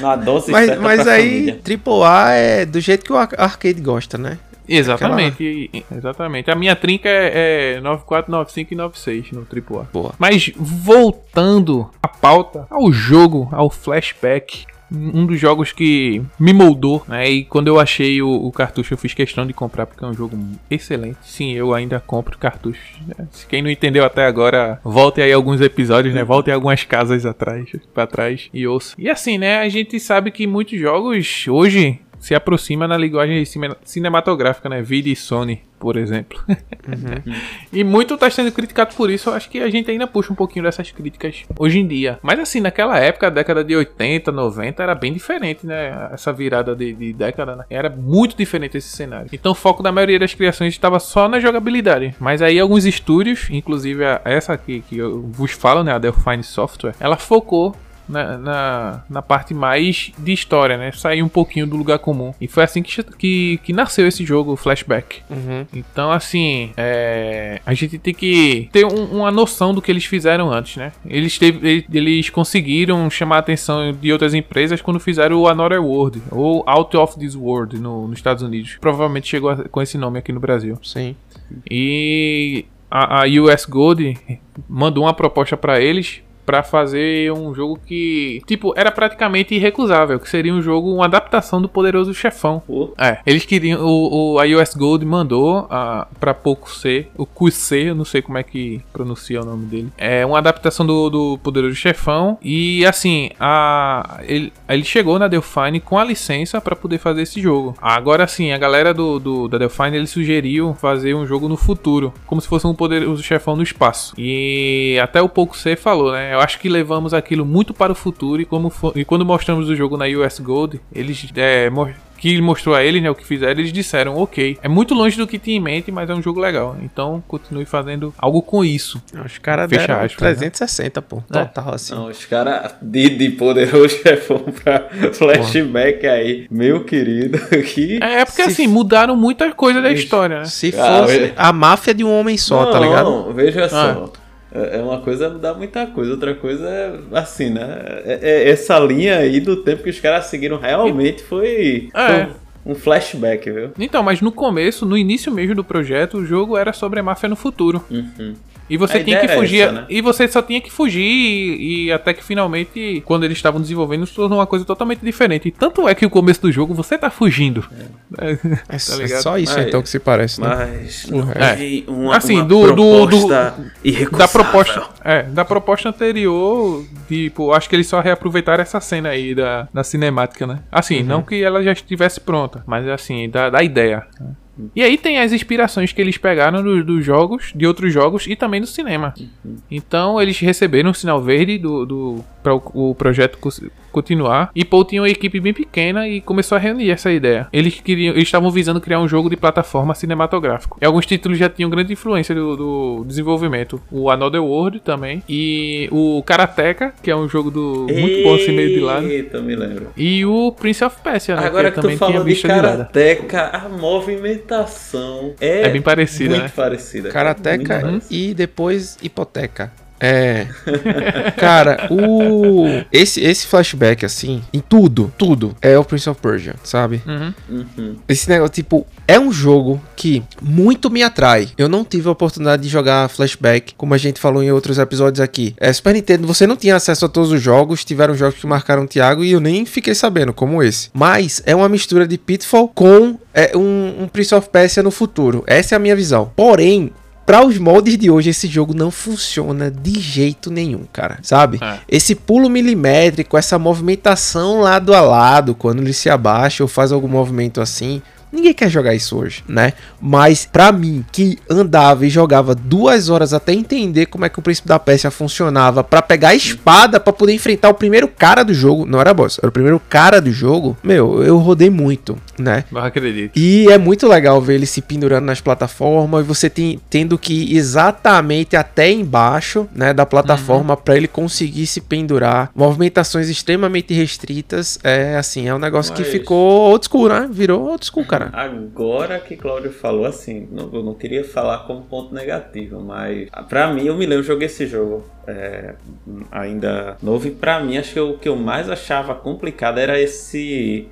Na dose Mas, mas aí, família. triple A é do jeito que o ar- arcade gosta, né? exatamente, e- exatamente. A minha trinca é, é 94, 95 e 96 no triplo A. Boa. Mas voltando à pauta, ao jogo, ao flashback, um dos jogos que me moldou, né? E quando eu achei o, o cartucho, eu fiz questão de comprar porque é um jogo excelente. Sim, eu ainda compro cartuchos. né? Se quem não entendeu até agora, volte aí alguns episódios, né? Volte algumas casas atrás, para trás e ouça. E assim, né? A gente sabe que muitos jogos hoje se aproxima na linguagem cine- cinematográfica, né? Vide Sony, por exemplo. E muito tá sendo criticado por isso. Eu acho que a gente ainda puxa um pouquinho dessas críticas hoje em dia. Mas assim, naquela época, década de 80, 90, era bem diferente, né? Essa virada de, de década, né? Era muito diferente esse cenário. Então o foco da maioria das criações estava só na jogabilidade. Mas aí alguns estúdios, inclusive a- essa aqui que eu vos falo, né? A Delphine Software, ela focou na, na, na parte mais de história, né? Sair um pouquinho do lugar comum. E foi assim que, que, que nasceu esse jogo, o Flashback. Uhum. Então, assim, é, a gente tem que ter um- uma noção do que eles fizeram antes, né? Eles, teve- ele- eles conseguiram chamar a atenção de outras empresas quando fizeram o Another World, ou Out of This World no- nos Estados Unidos. Provavelmente chegou a- com esse nome aqui no Brasil. Sim. E a, a US Gold mandou uma proposta pra eles pra fazer um jogo que, tipo, era praticamente irrecusável, que seria um jogo, uma adaptação do Poderoso Chefão. É, eles queriam. O, o, a US Gold mandou a, pra pouco C, o QC, eu não sei como é que pronuncia o nome dele. É uma adaptação do, do Poderoso Chefão. E assim, a, ele, ele chegou na Delphine com a licença pra poder fazer esse jogo. Agora sim, a galera do, do- da Delphine eles sugeriu fazer um jogo no futuro, como se fosse um Poderoso Chefão no espaço. E até o pouco C falou, né? Eu acho que levamos aquilo muito para o futuro e, como fo- e quando mostramos o jogo na US Gold, eles é, mo- que mostrou a eles, né, o que fizeram, eles disseram, ok, é muito longe do que tinha em mente, mas é um jogo legal. Então continue fazendo algo com isso. Os caras deram aspas, né? 360, pô. Total, assim. Não, os caras de, de poderoso chefão pra flashback aí, meu querido, que... É, é porque Se assim, f- mudaram muita coisa da história, né? Se Ah, fosse velho. a máfia de um homem só, tá ligado? Não, veja só. É é uma coisa dá muita coisa, outra coisa é assim, né? É- é- essa linha aí do tempo que os caras seguiram realmente foi, É. foi um flashback, viu? Então, mas no começo, no início mesmo do projeto, o jogo era sobre a máfia no futuro. Uhum. E você A tinha que é fugir. essa, né? E você só tinha que fugir. E, e até que finalmente, quando eles estavam desenvolvendo, se tornou uma coisa totalmente diferente. E tanto é que o começo do jogo você tá fugindo. É, Tá é ligado? só isso Mas- então que se parece, né? Mas não É. uma, Assim, uma do- do- proposta Da proposta. É, da proposta anterior, tipo, acho que eles só reaproveitaram essa cena aí da, da cinemática, né? Assim, não que ela já estivesse pronta, mas assim, da, da ideia. E aí tem as inspirações que eles pegaram do- dos jogos, de outros jogos e também do cinema. Então eles receberam o sinal verde do, do para o, o projeto continuar. E Paul tinha uma equipe bem pequena e começou a reunir essa ideia. Eles queriam, eles estavam visando criar um jogo de plataforma cinematográfico. E alguns títulos já tinham grande influência do, do desenvolvimento. O Another World também e o Karateka, que é um jogo do muito bom assim meio de lado. Eita, me lembro. E o Prince of Persia, né, Agora que, tu também tinha falou de. Karateka, a movimentação é, É bem parecida, muito né? parecida. Karateka e depois hipoteca. É. Cara, o. Esse, esse flashback, assim, em tudo, tudo, é o Prince of Persia, sabe? Uhum. Uhum. Esse negócio, tipo, é um jogo que muito me atrai. Eu não tive a oportunidade de jogar flashback, como a gente falou em outros episódios aqui. É, Super Nintendo, você não tinha acesso a todos os jogos, tiveram jogos que marcaram o Thiago e eu nem fiquei sabendo, como esse. Mas é uma mistura de Pitfall com é, um, um Prince of Persia no futuro. Essa é a minha visão. Porém, Pra os moldes de hoje, esse jogo não funciona de jeito nenhum, cara. Sabe? É. Esse pulo milimétrico, essa movimentação lado a lado, quando ele se abaixa ou faz algum movimento assim. Ninguém quer jogar isso hoje, né? Mas pra mim, que andava e jogava duas horas até entender como é que o Príncipe da Pérsia funcionava, pra pegar a espada pra poder enfrentar o primeiro cara do jogo, não era boss, era o primeiro cara do jogo. Meu, eu rodei muito, né? Não acredito. E é muito legal ver ele se pendurando nas plataformas e você tem, tendo que ir exatamente até embaixo né, da plataforma pra ele conseguir se pendurar. Movimentações extremamente restritas. É assim, é um negócio que Mas- ficou old school, né? Virou old school, cara. Agora que Cláudio falou assim, não- eu não queria falar como ponto negativo, mas pra mim eu me lembro, eu joguei esse jogo é, ainda novo e pra mim acho que o que eu mais achava complicado era esse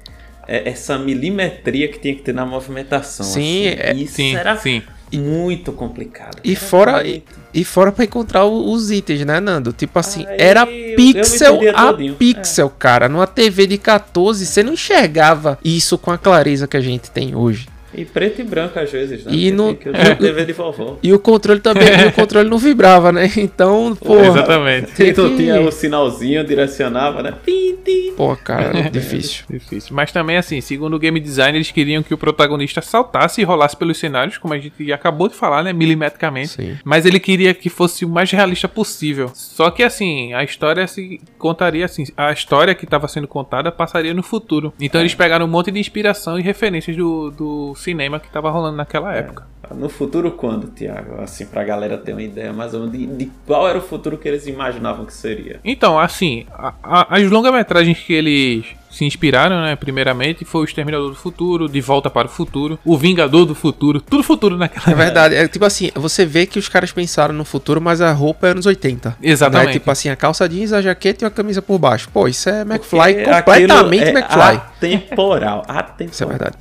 é, essa milimetria que tinha que ter na movimentação. Sim, assim. é- isso Sim, era sim. Muito complicado. E Era fora, e, e fora pra encontrar os itens, né, Nando? Tipo assim, Aí era pixel a todinho. pixel, cara. Numa TV de 14, você não enxergava isso com a clareza que a gente tem hoje. E preto e branco às vezes, né? E que a TV de vovó. E o controle também, e o controle não vibrava, né? Então, pô. Exatamente. Tem Então que- tinha o sinalzinho, direcionava, né? Tim, tim. Pô, cara, difícil. Difícil. Mas também, assim, segundo o game design, eles queriam que o protagonista saltasse e rolasse pelos cenários, como a gente acabou de falar, né? Milimetricamente. Sim. Mas ele queria que fosse o mais realista possível. Só que, assim, a história se contaria assim. A história que estava sendo contada passaria no futuro. Então eles pegaram um monte de inspiração e referências do, do cinema que estava rolando naquela época. No futuro quando, Tiago? Assim, pra galera ter uma ideia mais ou menos de, de qual era o futuro que eles imaginavam que seria. Então, assim, a- a- as longa-metragens que eles se inspiraram, né, primeiramente, foi o Exterminador do Futuro, De Volta para o Futuro, O Vingador do Futuro, tudo futuro naquela É verdade. É tipo assim, você vê que os caras pensaram no futuro, mas a roupa é anos 80. Exatamente. Né? Tipo assim, a calça jeans, a jaqueta e a camisa por baixo. Pô, isso é McFly, Porque completamente é McFly. Atemporal. Atemporal. Isso é verdade.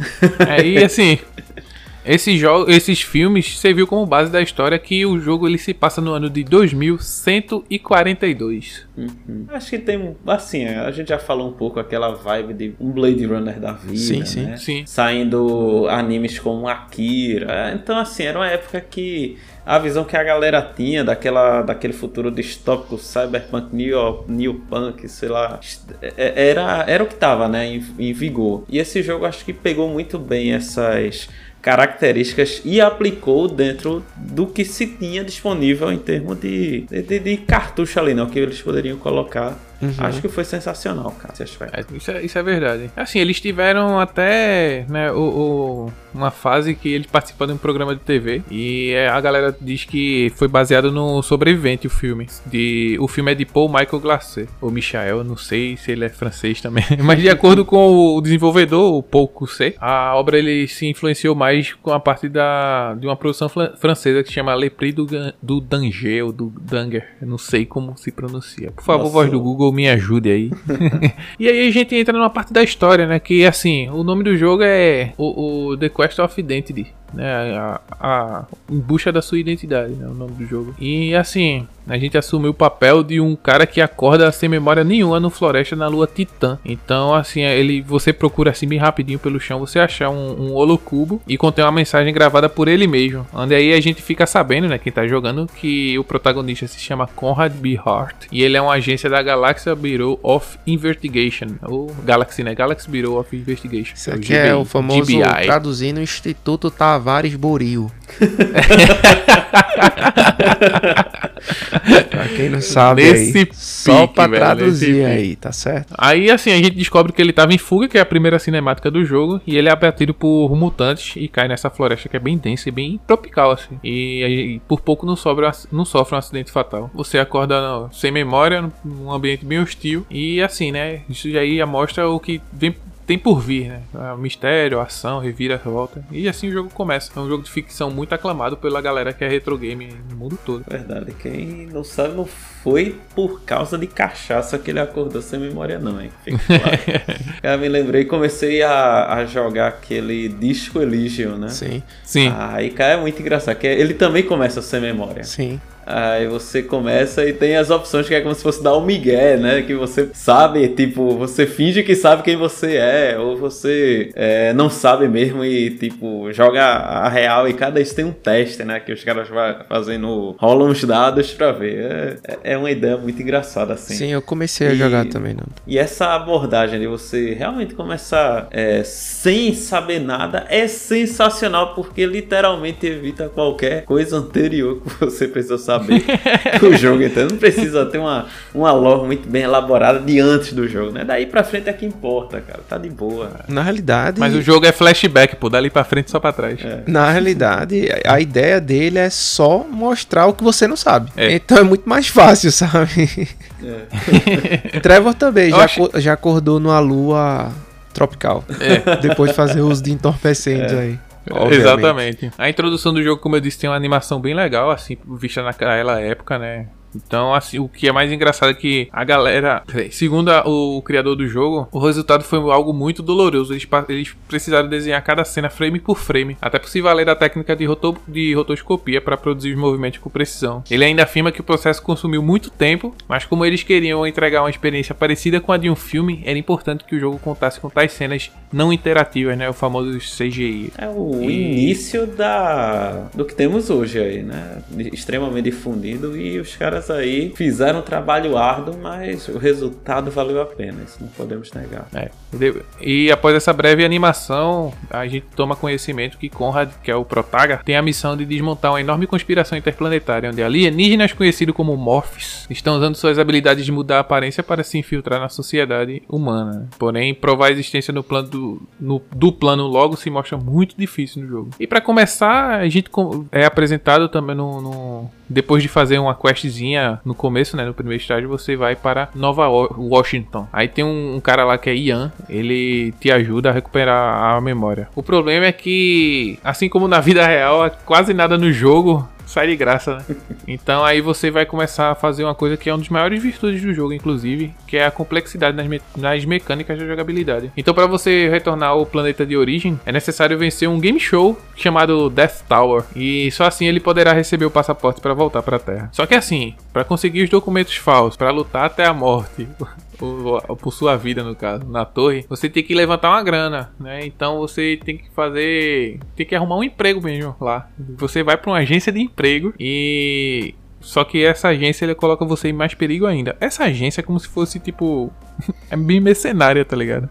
É, e assim, esses jogos, esses filmes serviu como base da história que o jogo ele se passa no ano de 2142. Uhum. Acho que tem, assim, a gente já falou um pouco aquela vibe de um Blade Runner da vida, Sim, sim, né? sim. Saindo animes como Akira. Então, assim, era uma época que a visão que a galera tinha daquela, daquele futuro distópico, cyberpunk, new, new punk, sei lá, é- era, era o que tava, né, em, em vigor. E esse jogo acho que pegou muito bem essas características e aplicou dentro do que se tinha disponível em termos de, de, de cartucho ali, né? O que eles poderiam colocar Uhum. Acho que foi sensacional, cara, esse aspecto. É, isso, é, isso é verdade. Assim, eles tiveram até né, o, o, uma fase que eles participaram de um programa de TV e é, a galera diz que foi baseado no Sobrevivente o filme. De, o filme é de Paul Michael Glacé, ou Michael, não sei se ele é francês também, mas de acordo com o desenvolvedor, o Paul Cousset, a obra ele se influenciou mais com a parte da, de uma produção francesa que se chama Le Prix do, do Danger, ou do Danger, não sei como se pronuncia. Por favor, Nossa. voz do Google Google me ajude aí. e aí a gente entra numa parte da história, né? Que assim, o nome do jogo é o, o The Quest of Identity né? A, a, em busca da sua identidade, né? O nome do jogo. E assim, a gente assumiu o papel de um cara que acorda sem memória nenhuma no floresta na lua Titã. Então, assim, ele você procura assim bem rapidinho pelo chão, você achar um, um holocubo e contém uma mensagem gravada por ele mesmo. Onde aí a gente fica sabendo, né, quem tá jogando, que o protagonista se chama Conrad B. Hart e ele é uma agência da Galaxy Bureau of Investigation, ou Galaxy, né? Galaxy Bureau of Investigation. Isso aqui é o famoso GBI. traduzindo Instituto Tavares Boril. pra quem não sabe Nesse aí, pique, só pra velho, traduzir aí, tá certo? Aí assim, a gente descobre que ele tava em fuga, que é a primeira cinemática do jogo, e ele é abatido por mutantes e cai nessa floresta que é bem densa e bem tropical, assim. E, e por pouco não, sobra, não sofre um acidente fatal. Você acorda sem memória, num ambiente bem hostil, e assim, né, isso aí mostra o que vem tem por vir, né? Mistério, ação, revira, volta. E assim o jogo começa. É um jogo de ficção muito aclamado pela galera que é retro game no mundo todo. Verdade. Quem não sabe, não foi por causa de cachaça que ele acordou sem memória, não, hein? Claro. Eu me lembrei comecei a, a jogar aquele Disco Elysium, né? Sim. Sim. Aí, cara, é muito engraçado. Que ele também começa sem memória. Sim. Aí você começa e tem as opções que é como se fosse dar um migué, né? Que você sabe, tipo, você finge que sabe quem você é, ou você é, não sabe mesmo e, tipo, joga a real e cada vez tem um teste, né? Que os caras vão fazendo, rolam os dados pra ver. É, é uma ideia muito engraçada, assim. Sim, eu comecei a e, jogar também, não. E essa abordagem de você realmente começar é, sem saber nada é sensacional, porque literalmente evita qualquer coisa anterior que você precisa saber saber o jogo, então não precisa ter uma, uma lore muito bem elaborada de antes do jogo, né? Daí pra frente é que importa, cara. Tá de boa. Na realidade. Mas o jogo é flashback, pô, dali pra frente só pra trás. É. Na realidade, a ideia dele é só mostrar o que você não sabe. É. Então é muito mais fácil, sabe? É. Trevor também já, acho... já acordou numa lua tropical. É. Depois de fazer uso de entorpecentes é. aí. Obviamente. Exatamente. A introdução do jogo, como eu disse, tem uma animação bem legal, assim, vista naquela época, né? Então, assim, o que é mais engraçado é que a galera, segundo a, o, criador do jogo, o resultado foi algo muito doloroso. Eles, eles, precisaram desenhar cada cena frame por frame, até por se valer da técnica de, roto, de rotoscopia para produzir os movimentos com precisão. Ele ainda afirma que o processo consumiu muito tempo, mas como eles queriam entregar uma experiência parecida com a de um filme, era importante que o jogo contasse com tais cenas não interativas, né? O famoso CGI. É o e... início da do que temos hoje aí, né? Extremamente difundido e os caras caras aí fizeram um trabalho árduo, mas o resultado valeu a pena, isso não podemos negar. É. E após essa breve animação, a gente toma conhecimento que Conrad, que é o Protaga, tem a missão de desmontar uma enorme conspiração interplanetária, onde alienígenas conhecidos como Morphs estão usando suas habilidades de mudar a aparência para se infiltrar na sociedade humana. Porém, provar a existência no plano do, no, do plano logo se mostra muito difícil no jogo. E para começar, a gente é apresentado também no, no depois de fazer uma questzinha no começo, né, no primeiro estágio, você vai para Nova Washington. Aí tem um, um, cara lá que é Ian, ele te ajuda a recuperar a memória. O problema é que, assim como na vida real, quase nada no jogo sai de graça, né? Então aí você vai começar a fazer uma coisa que é uma das maiores virtudes do jogo, inclusive, que é a complexidade nas, me nas mecânicas da jogabilidade. Então para você retornar ao planeta de origem, é necessário vencer um game show chamado Death Tower, e só assim ele poderá receber o passaporte para voltar para a Terra. Só que assim, para conseguir os documentos falsos, para lutar até a morte, por, por, sua vida, no caso, na torre, você tem que levantar uma grana, né? Então você tem que fazer. Tem que arrumar um emprego mesmo lá. Você vai para uma agência de emprego e Só que essa agência ele coloca você em mais perigo ainda. Essa agência é como se fosse tipo. é bem mercenária, tá ligado?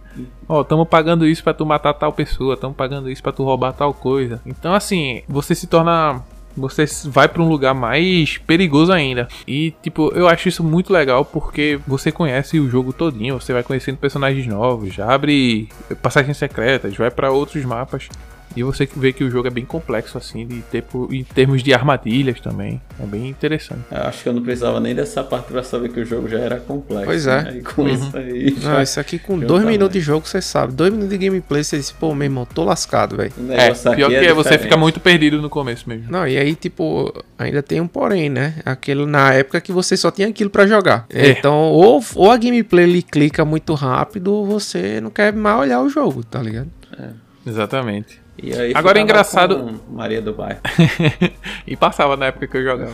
Ó, tamo pagando isso pra tu matar tal pessoa, tamo pagando isso pra tu roubar tal coisa. Então, assim, você se torna você vai para um lugar mais perigoso ainda. E tipo, eu acho isso muito legal porque você conhece o jogo todinho, você vai conhecendo personagens novos, abre passagens secretas, vai para outros mapas. E você vê que o jogo é bem complexo, assim, de tempo, em termos de armadilhas também. É bem interessante. Eu acho que eu não precisava nem dessa parte pra saber que o jogo já era complexo. Pois é. Né? E com uhum. isso aí. Não, isso aqui com dois minutos de jogo, você sabe. Dois minutos de gameplay, você diz, pô, meu irmão, tô lascado, velho. É, pior que é, você fica muito perdido no começo mesmo. Não, e aí, tipo, ainda tem um porém, né? Aquele na época que você só tinha aquilo para jogar. É. Então, ou, ou a gameplay ele clica muito rápido, ou você não quer mais olhar o jogo, tá ligado? É. Exatamente. E aí Agora é engraçado. Maria do Bairro. e passava na época que eu jogava.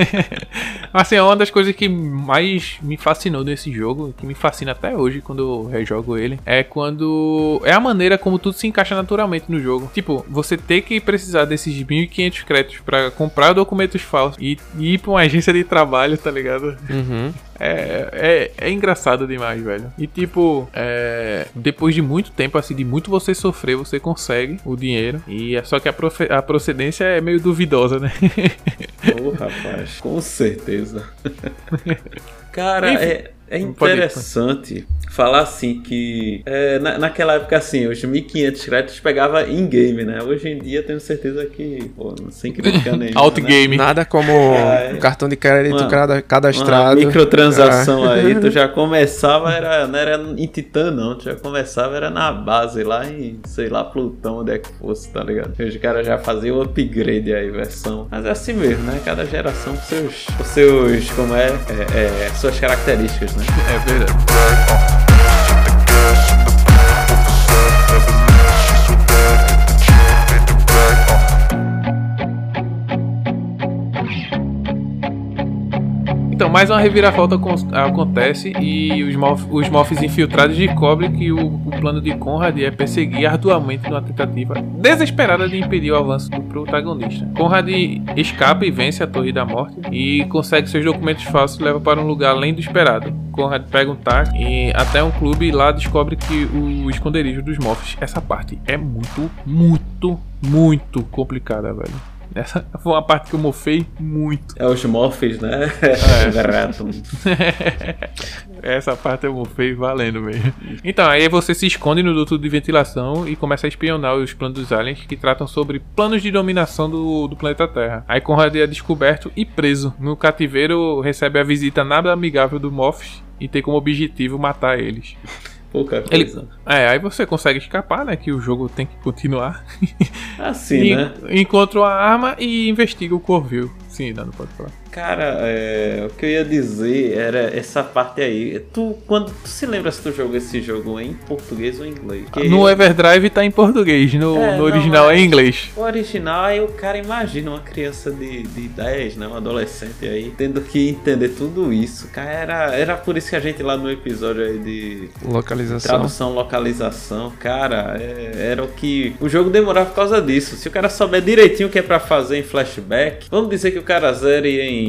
assim, é uma das coisas que mais me fascinou nesse jogo, que me fascina até hoje quando eu rejogo ele, é quando. É a maneira como tudo se encaixa naturalmente no jogo. Tipo, você ter que precisar desses 1.500 créditos para comprar documentos falsos e, e ir pra uma agência de trabalho, tá ligado? Uhum. É, é, é engraçado demais, velho. E tipo, é, depois de muito tempo, assim, de muito você sofrer, você consegue o dinheiro. E é só que a, a procedência é meio duvidosa, né? Ô, oh, rapaz, com certeza. Cara, é, é interessante falar assim que é, na, naquela época assim, os 1500 créditos pegava in game, né? Hoje em dia tenho certeza que, pô, sem crítica nenhuma. Out né? Nada como é, um cartão de crédito uma, cadastrado. Uma microtransação é. aí, tu já começava, era, não era em Titã não, tu já começava era na base lá em, sei lá, Plutão, onde é que fosse, tá ligado? Hoje o cara já fazia o upgrade aí, versão. Mas é assim mesmo, né? Cada geração com seus, com seus como é, é, é suas características, né? É verdade. Então, mais uma reviravolta acontece e os, mof, os Moffs infiltrados descobrem que o, o, plano de Conrad é perseguir arduamente numa tentativa desesperada de impedir o avanço do protagonista. Conrad escapa e vence a Torre da Morte e consegue seus documentos falsos e leva para um lugar além do esperado. Conrad pega um táxi e até um clube e lá descobre que o esconderijo dos Moffs. Essa parte é muito, muito, muito complicada, velho. Essa foi uma parte que eu mofei muito. É os mofes, né? É. Essa parte eu mofei valendo mesmo. Então, aí você se esconde no duto de ventilação e começa a espionar os planos dos aliens que tratam sobre planos de dominação do, do planeta Terra. Aí Conrad é descoberto e preso. No cativeiro recebe a visita nada amigável do Moffs e tem como objetivo matar eles. Pouca coisa. Ele, é, aí você consegue escapar, né? Que o jogo tem que continuar. Assim, né? Encontra uma arma e investiga o Corvil. Sim, não, não pode falar. Cara, é, o que eu ia dizer era essa parte aí. Tu, quando tu se lembra se tu jogou esse jogo em português ou em inglês? Porque no Everdrive tá em português, no, é, no original não, é, em inglês. O original aí o cara imagina uma criança de, de 10, né? Um adolescente aí, tendo que entender tudo isso. Cara, era, era por isso que a gente lá no episódio aí de localização. Tradução, localização, cara, é, era o que. O jogo demorava por causa disso. Se o cara souber direitinho o que é pra fazer em flashback, vamos dizer que o cara zera em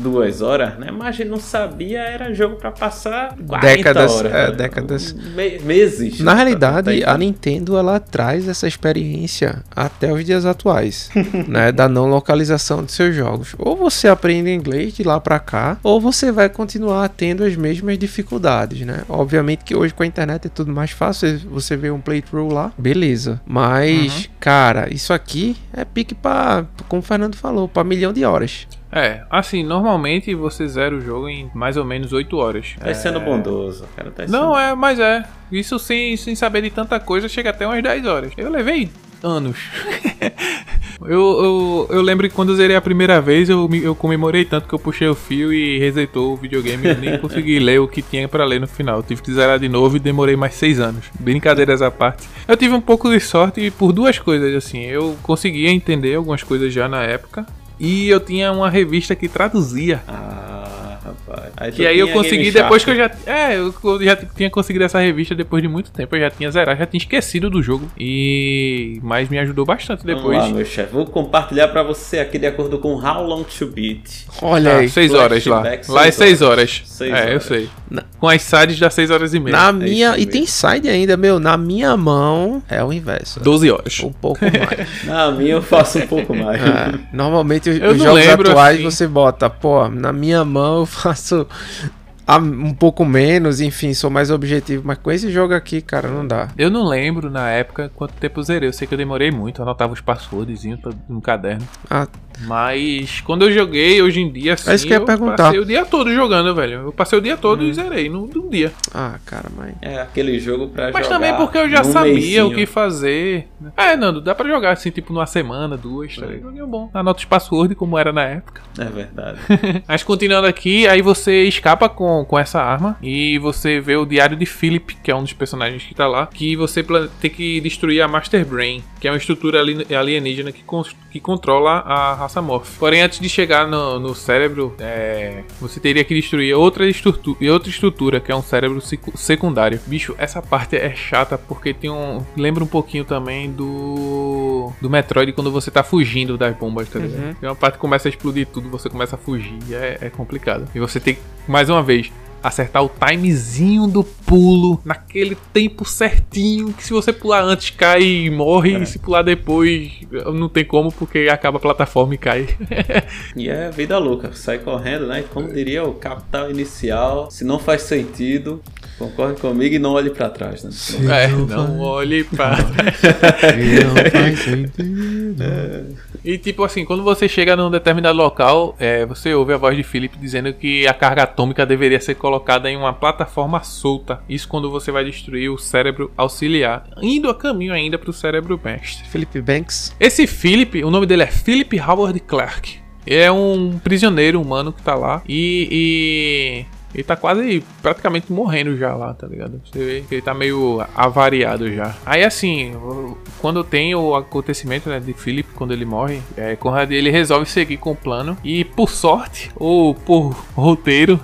duas horas, né? Mas a gente não sabia, era jogo para passar 40 décadas, horas. É, né? décadas. Me meses. Na realidade, a Nintendo ela traz essa experiência até os dias atuais, né? Da não localização de seus jogos. Ou você aprende inglês de lá para cá, ou você vai continuar tendo as mesmas dificuldades, né? Obviamente que hoje com a internet é tudo mais fácil. Você vê um playthrough lá, beleza. Mas, uhum. cara, isso aqui é pique para, como o Fernando falou, para milhão de horas. É, assim, normalmente você zera o jogo em mais ou menos 8 horas. Tá é... sendo bondoso, cara. Tá sendo... Não, é, mas é. Isso sem, sem saber de tanta coisa chega até umas 10 horas. Eu levei anos. eu, eu, eu lembro que quando eu zerei a primeira vez, eu, eu comemorei tanto que eu puxei o fio e resetou o videogame. Eu nem consegui ler o que tinha para ler no final. Eu tive que zerar de novo e demorei mais 6 anos. Brincadeiras à parte. Eu tive um pouco de sorte por duas coisas, assim. Eu conseguia entender algumas coisas já na época. E eu tinha uma revista que traduzia. Ah, rapaz. Aí Que aí eu consegui depois que eu já. É, eu eu já tinha conseguido essa revista depois de muito tempo. Eu já tinha zerado, já tinha esquecido do jogo. E. Mas me ajudou bastante depois. Vamos lá, meu chefe. Vou compartilhar pra você aqui de acordo com How Long to Beat. Olha Ah, aí. seis horas lá. Lá é seis seis horas. horas. Seis é, eu horas. sei. Na- Com as sides dá seis horas e meia. Na minha. isso E tem side ainda, meu. Na minha mão é o inverso. 12 horas. Um pouco mais. Na minha eu faço um pouco mais. É, normalmente os, Eu os jogos lembro, atuais assim. você bota, pô, na minha mão eu faço a- um pouco menos, enfim, sou mais objetivo. Mas com esse jogo aqui, cara, não dá. Eu não lembro na época quanto tempo eu zerei. Eu sei que eu demorei muito, eu anotava os passwordzinhos no caderno. Ah, Mas quando eu joguei hoje em dia, assim, É isso que eu ia perguntar. passei o dia todo jogando, velho. Eu passei o dia todo e zerei num, num dia. ah, cara, mas. É aquele jogo pra Mas jogar. também porque eu já sabia mêsinho. o que fazer. É, Nando, dá pra jogar assim, tipo, numa semana, duas, tá ligado? Joguinho bom. Anota os passwords como era na época. É verdade. Mas continuando aqui, aí você escapa com, com essa arma e você vê o diário de Philip, que é um dos personagens que tá lá, que você tem que destruir a Master Brain, que é uma estrutura ali- alienígena que, que controla a raça Morph. Porém, antes de chegar no, no cérebro, é, você teria que destruir outra, estrutu outra estrutura, que é um cérebro secu- secundário. Bicho, essa parte é chata porque tem um. Lembra um pouquinho também do. Do Metroid quando você tá fugindo das bombas, tá ligado? Uhum. Tem uma parte que começa a explodir tudo, você começa a fugir, e é, é complicado. E você tem que, mais uma vez, acertar o timezinho do pulo naquele tempo certinho. Que se você pular antes cai e morre, e se pular depois não tem como porque acaba a plataforma e cai. E é vida louca. Sai correndo, né? Como diria o capital inicial, se não faz sentido, concorre comigo e não olhe pra trás, né? é, não olhe pra Não faz sentido. E tipo assim, quando você chega num determinado local, é, você ouve a voz de Philip dizendo que a carga atômica deveria ser colocada em uma plataforma solta. Isso quando você vai destruir o cérebro auxiliar, indo a caminho ainda pro cérebro mestre. Felipe Banks. Esse Philip, o nome dele é Philip Howard Clark. É um prisioneiro humano que tá lá e, e ele tá quase praticamente morrendo já lá, tá ligado? Você vê que ele tá meio avariado já. Aí assim, o- quando tem o acontecimento né, de Philip, quando ele morre, é, Conrad ele resolve seguir com o plano e por sorte ou por roteiro,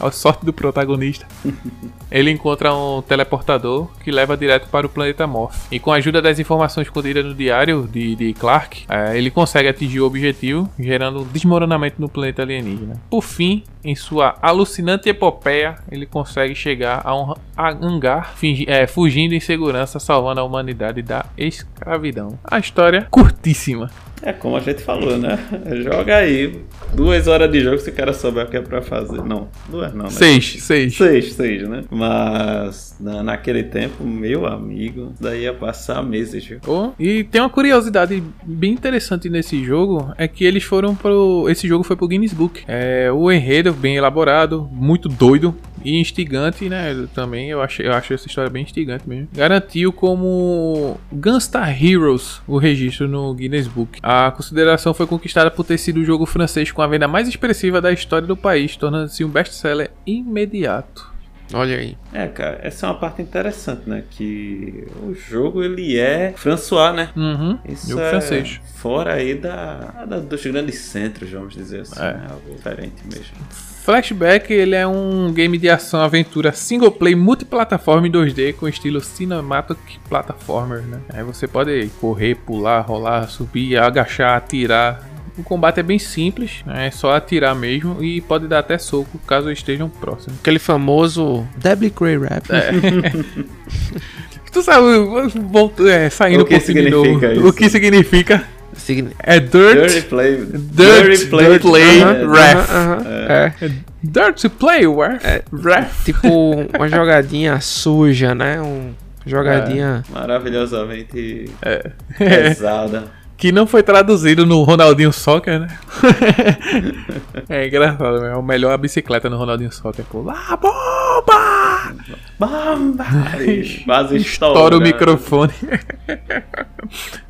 a sorte do protagonista, ele encontra um teleportador que leva direto para o planeta Morph. E com a ajuda das informações escondidas no diário de, de Clark, eh, ele consegue atingir o objetivo, gerando um desmoronamento no planeta alienígena. Por fim, em sua alucinante epopeia, ele consegue chegar a um hangar, fingi- eh, fugindo em segurança, salvando a humanidade da escravidão. A história curtíssima. É como a gente falou, né? Joga aí. Duas horas de jogo se o cara souber o que é pra fazer. Não, duas não, né? Seis, seis. Seis, seis, né? Mas na, naquele tempo, meu amigo, daí ia passar meses, viu? Oh, E tem uma curiosidade bem interessante nesse jogo, é que eles foram pro. Esse jogo foi pro Guinness Book. É, o enredo bem elaborado, muito doido e instigante, né? Também eu achei, eu acho essa história bem instigante mesmo. Garantiu como Gunstar Heroes o registro no Guinness Book. A consideração foi conquistada por ter sido o jogo francês com a venda mais expressiva da história do país, tornando-se um best-seller imediato. Olha aí. É, cara, essa é uma parte interessante, né? Que o jogo ele é François, né? Uhum. Isso jogo é francês. fora aí da, da- dos grandes centros, vamos dizer assim. É. né? Algo diferente mesmo. Flashback ele é um game de ação aventura single play multiplataforma em 2D com estilo cinematic platformer, né? Aí você pode correr, pular, rolar, subir, agachar, atirar. O combate é bem simples, né? é só atirar mesmo e pode dar até soco caso estejam próximos. Aquele famoso Debbie Cray Rap. É. tu sabe, volta, é, saindo O que um pouquinho de novo. O isso? que significa? É dirt, Dirty Play. Dirt Play é, Ref. Aham, é. dirt to play, ref. ref. Tipo uma jogadinha suja, né? Um jogadinha. Maravilhosamente É. pesada. Que não foi traduzido no Ronaldinho Soccer, né? é engraçado, é o melhor a bicicleta no Ronaldinho Soccer. Pô, lá, bomba! Bamba! Quase Estoura o estoura. microfone.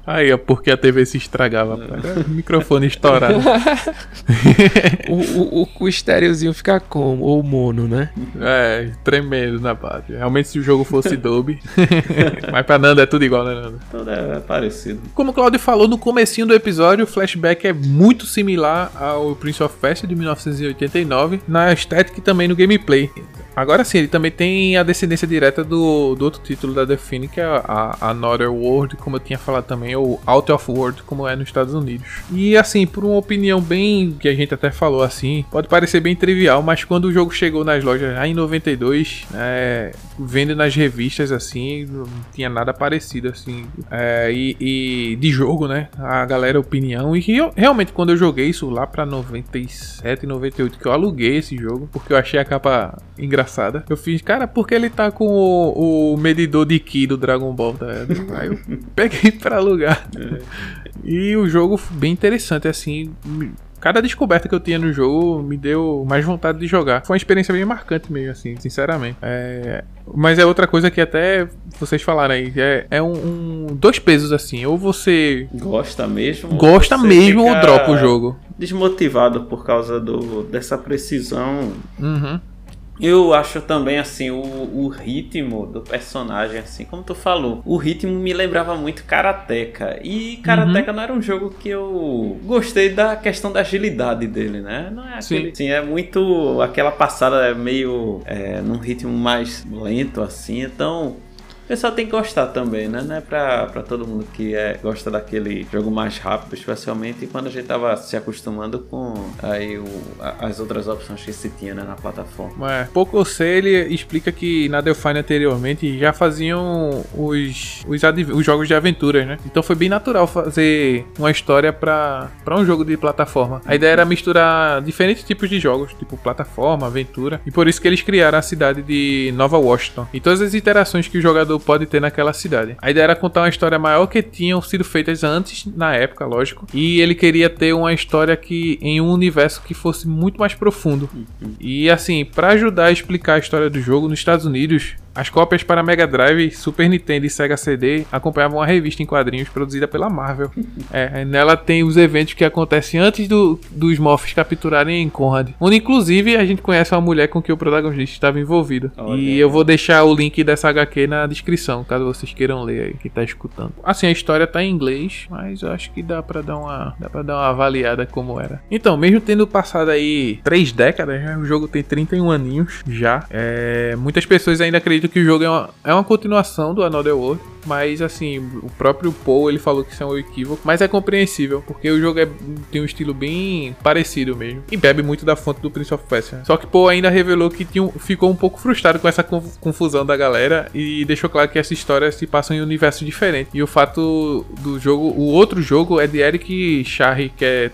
Aí, ó, porque a TV se estragava. Era o microfone estourado. o, o, o estéreozinho fica como? Ou mono, né? É, tremendo na base. Realmente, se o jogo fosse Dolby. Mas pra Nanda é tudo igual, né, Nanda? Tudo é parecido. Como o Claudio falou no comecinho do episódio, o Flashback é muito similar ao Prince of Persia de 1989, na estética e também no gameplay. Agora sim, ele também tem a descendência direta do, do outro título da Define, que é a, a Another World, como eu tinha falado também, ou Out of World, como é nos Estados Unidos. E assim, por uma opinião bem, que a gente até falou assim, pode parecer bem trivial, mas quando o jogo chegou nas lojas já em 92, é, vendo nas revistas assim, não tinha nada parecido assim. É, e, e, de jogo, né? A galera opinião. E eu, realmente, quando eu joguei isso lá pra 97, 98, que eu aluguei esse jogo, porque eu achei a capa engraçada. Eu fiz, cara, por que ele tá com o, o medidor de Ki do Dragon Ball? Tá? Aí eu peguei pra alugar. É. E o jogo bem interessante, assim. Cada descoberta que eu tinha no jogo me deu mais vontade de jogar. Foi uma experiência bem marcante mesmo, assim, sinceramente. É... Mas é outra coisa que até vocês falaram aí. É, é um, um, Dois pesos, assim. Ou você. Gosta mesmo. Gosta mesmo ou dropa o jogo. Desmotivado por causa do, dessa precisão. Uhum. Eu acho também, assim, o, o ritmo do personagem, assim, como tu falou, o ritmo me lembrava muito Karateka. E Karateka uhum. não era um jogo que eu gostei da questão da agilidade dele, né? Não é aquele, Sim. assim, é muito. aquela passada meio. É, num ritmo mais lento, assim, então o pessoal tem que gostar também, né? Não é pra, pra todo mundo que é, gosta daquele jogo mais rápido, especialmente quando a gente tava se acostumando com aí o, as outras opções que se tinha né, na plataforma. É, pouco eu sei, ele explica que na Delphine anteriormente já faziam os, os, os jogos de aventuras, né? Então foi bem natural fazer uma história pra, pra um jogo de plataforma. A ideia era misturar diferentes tipos de jogos, tipo plataforma, aventura, e por isso que eles criaram a cidade de Nova Washington. E todas as interações que o jogador pode ter naquela cidade. A ideia era contar uma história maior que tinham sido feitas antes, na época, lógico. E ele queria ter uma história que em um universo que fosse muito mais profundo. Uhum. E assim, para ajudar a explicar a história do jogo nos Estados Unidos, as cópias para Mega Drive, Super Nintendo e Sega CD acompanhavam uma revista em quadrinhos produzida pela Marvel. É, nela tem os eventos que acontecem antes do, dos Morphs capturarem Conrad, onde inclusive a gente conhece uma mulher com que o protagonista estava envolvido. Olha. E eu vou deixar o link dessa HQ na descrição, caso vocês queiram ler aí, que tá escutando. Assim, a história tá em inglês, mas eu acho que dá para dar uma, dá para dar uma avaliada como era. Então, mesmo tendo passado aí três décadas, né, o jogo tem 31 aninhos já. É, muitas pessoas ainda acreditam que o jogo é uma, é uma continuação do Another World, mas assim, o próprio Paul ele falou que isso é um equívoco, mas é compreensível, porque o jogo é, tem um estilo bem parecido mesmo, e bebe muito da fonte do Prince of Persia. Só que Paul ainda revelou que tinha, ficou um pouco frustrado com essa confusão da galera e deixou claro que essa história se passa em um universo diferente. E o fato do jogo, o outro jogo é de Eric Charry, que é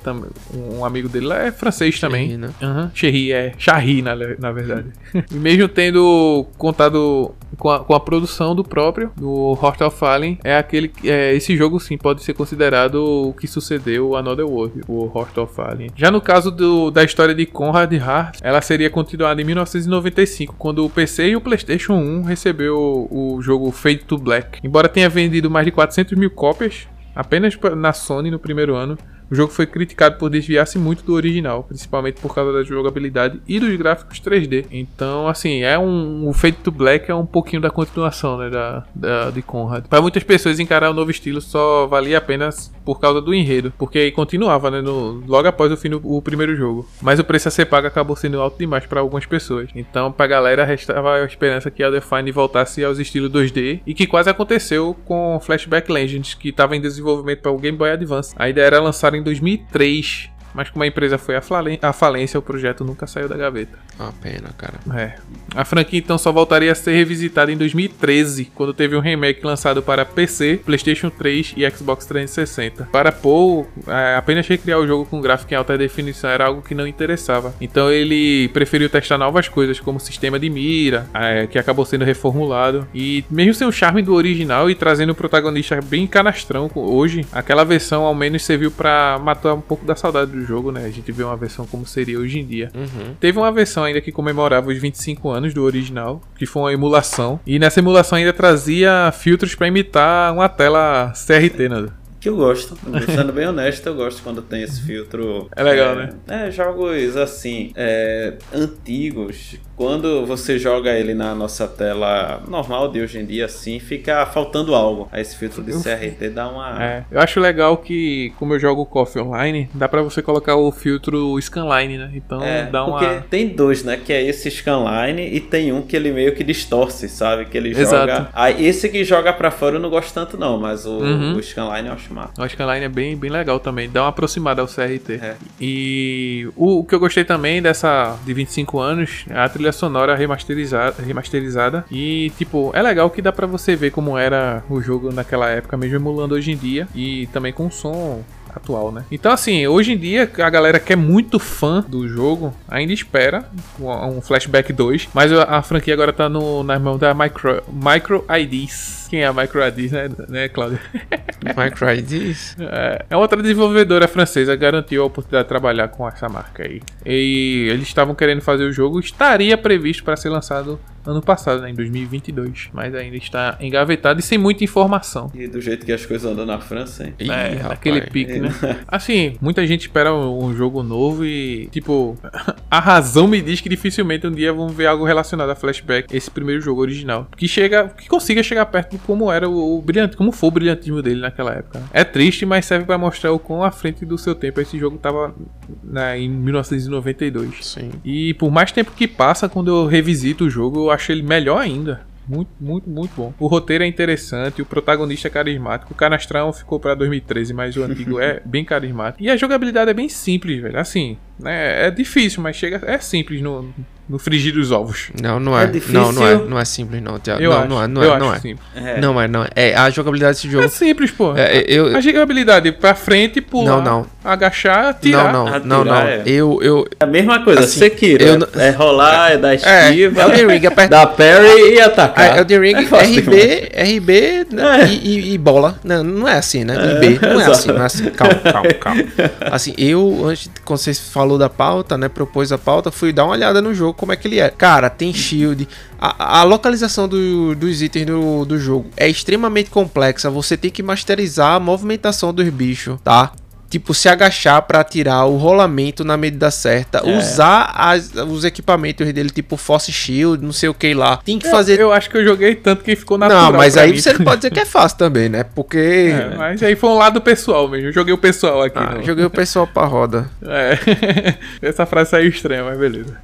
um amigo dele lá, é francês também. Cherry, né? Uhum. Cherry, é Charry na, na verdade. e mesmo tendo contado com a, com a produção do próprio, do Heart of Fallen, é aquele. É, esse jogo sim pode ser considerado o que sucedeu Another World, o Heart of Fallen. Já no caso do, da história de Conrad Hart, ela seria continuada em 1995, quando o PC e o PlayStation 1 recebeu o jogo Fade to Black. Embora tenha vendido mais de 400 mil cópias, apenas na Sony no primeiro ano, o jogo foi criticado por desviar-se muito do original, principalmente por causa da jogabilidade e dos gráficos 3D. Então, assim, é um. O Fate to Black é um pouquinho da continuação, né? Da, da de Conrad. Para muitas pessoas, encarar o novo estilo só valia apenas por causa do enredo, porque continuava, né? No, logo após o fim do o primeiro jogo. Mas o preço a ser pago acabou sendo alto demais para algumas pessoas. Então, pra galera, restava a esperança que a Define voltasse aos estilos 2D e que quase aconteceu com Flashback Legends, que estava em desenvolvimento para o Game Boy Advance. A ideia era lançar em em 2003 mas como a empresa foi à falência, o projeto nunca saiu da gaveta. Uma pena, cara. É. A franquia então só voltaria a ser revisitada em 2013, quando teve um remake lançado para PC, PlayStation 3 e Xbox 360. Para Paul, é, apenas recriar o jogo com gráfico em alta definição era algo que não interessava. Então ele preferiu testar novas coisas, como sistema de mira, é, que acabou sendo reformulado. E mesmo sem o charme do original e trazendo o protagonista bem canastrão hoje, aquela versão ao menos serviu para matar um pouco da saudade do do jogo, né? A gente vê uma versão como seria hoje em dia. Uhum. Teve uma versão ainda que comemorava os 25 anos do original, que foi uma emulação. E nessa emulação ainda trazia filtros pra imitar uma tela CRT, né? Que eu gosto. Sendo bem honesto, eu gosto quando tem esse filtro. É legal, é, né? É, jogos assim, é, antigos. Quando você joga ele na nossa tela normal de hoje em dia, assim, fica faltando algo. Aí esse filtro de CRT dá uma. É, eu acho legal que, como eu jogo Coffee Online, dá pra você colocar o filtro Scanline, né? Então É, dá porque uma. tem dois, né? Que é esse scanline e tem um que ele meio que distorce, sabe? Que ele Exato. joga. Aí esse que joga pra fora eu não gosto tanto, não, mas o, Uhum. o scanline eu acho massa. O Scanline é bem, bem legal também, dá uma aproximada ao CRT. É. E o, o que eu gostei também dessa de 25 anos é a trilha sonora remasterizada, remasterizada. E, tipo, é legal que dá pra você ver como era o jogo naquela época, mesmo emulando hoje em dia. E também com som atual, né? Então, assim, hoje em dia a galera que é muito fã do jogo ainda espera um Flashback 2, mas a, a franquia agora tá no, na mão da Micro, Micro IDs. Quem é a Micro IDs, né, né Cláudio? Microids. É, é outra desenvolvedora francesa garantiu a oportunidade de trabalhar com essa marca aí. E eles estavam querendo fazer o jogo, estaria previsto para ser lançado ano passado, né, em 2022, mas ainda está engavetado e sem muita informação. E do jeito que as coisas andam na França, hein? Ih, É, rapaz. naquele pique, né? Assim, muita gente espera um jogo novo e, tipo, a razão me diz que dificilmente um dia vamos ver algo relacionado a Flashback, esse primeiro jogo original. Que chega, que consiga chegar perto como era o, o brilhante, como foi o brilhantismo dele naquela época. né? É triste, mas serve pra mostrar o quão à frente do seu tempo esse jogo tava né, em 1992. Sim. E por mais tempo que passa, quando eu revisito o jogo, eu acho ele melhor ainda. Muito, muito, muito bom. O roteiro é interessante, o protagonista é carismático. O Canastrão ficou pra 2013, mas o antigo é bem carismático. E a jogabilidade é bem simples, velho. Assim, né? É difícil, mas chega. É simples no, no frigir dos ovos. Não, não É é. difícil. não, não é. Não é simples, não, Thiago. Eu não, acho. não é. Não é. Não acho é. simples. É. Não é, não é. É, a jogabilidade desse É jogo. simples, pô. É, eu, A jogabilidade pra frente, pular, Não, não. agachar, tirar. não, não, Atirar, não, não. é. Eu, eu, É a mesma coisa, Assim, Sekiro. eu é- não- É rolar, é dar É, esquiva, Elden Ring, aperta- dar parry e atacar. Ah, Elden Ring, É fácil RB, RB né, É. e, e- e bola. Não, não é assim, né? IB, não é assim, não é assim. Calma, calma, calma. Assim, eu, antes, quando você falou da pauta, né, propôs a pauta, fui dar uma olhada no jogo, como é que ele é. Cara, tem shield. A, a localização do- dos itens do, do jogo é extremamente complexa. Você tem que masterizar a movimentação dos bichos, tá? Tipo, se agachar pra atirar o rolamento na medida certa. É. Usar as- os equipamentos dele, tipo Force Shield, não sei o que lá. Tem que fazer Eu acho que eu joguei tanto que ficou natural. não, mas aí mim. você não pode dizer que é fácil também, né? Porque. É, mas aí foi um lado pessoal mesmo. Eu joguei o pessoal aqui. Ah, joguei o pessoal pra roda. É. Essa frase saiu estranha, mas beleza.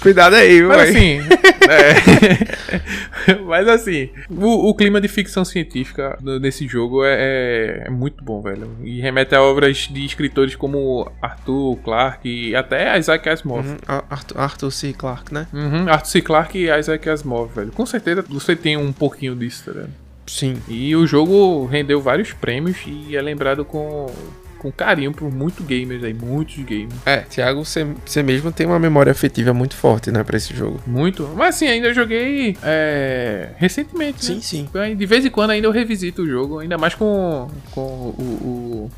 Cuidado aí? Mas véi? assim. é. mas assim, o, o clima de ficção científica nesse jogo é, é- é muito bom, velho. E remete a obras de escritores como Arthur Clarke e até Isaac Asimov. Uhum, Ar- Arthur, Arthur C. Clarke, né? Uhum, Arthur C. Clarke e Isaac Asimov, velho. Com certeza você tem um pouquinho disso, tá ligado? Sim. E o jogo rendeu vários prêmios e é lembrado com, com carinho por muitos gamers aí, muitos gamers. É, Thiago, você, mesmo tem uma memória afetiva muito forte, né, pra esse jogo. Muito. Mas assim, ainda joguei é, recentemente, né? sim. De vez em quando ainda eu revisito o jogo, ainda mais com, com o,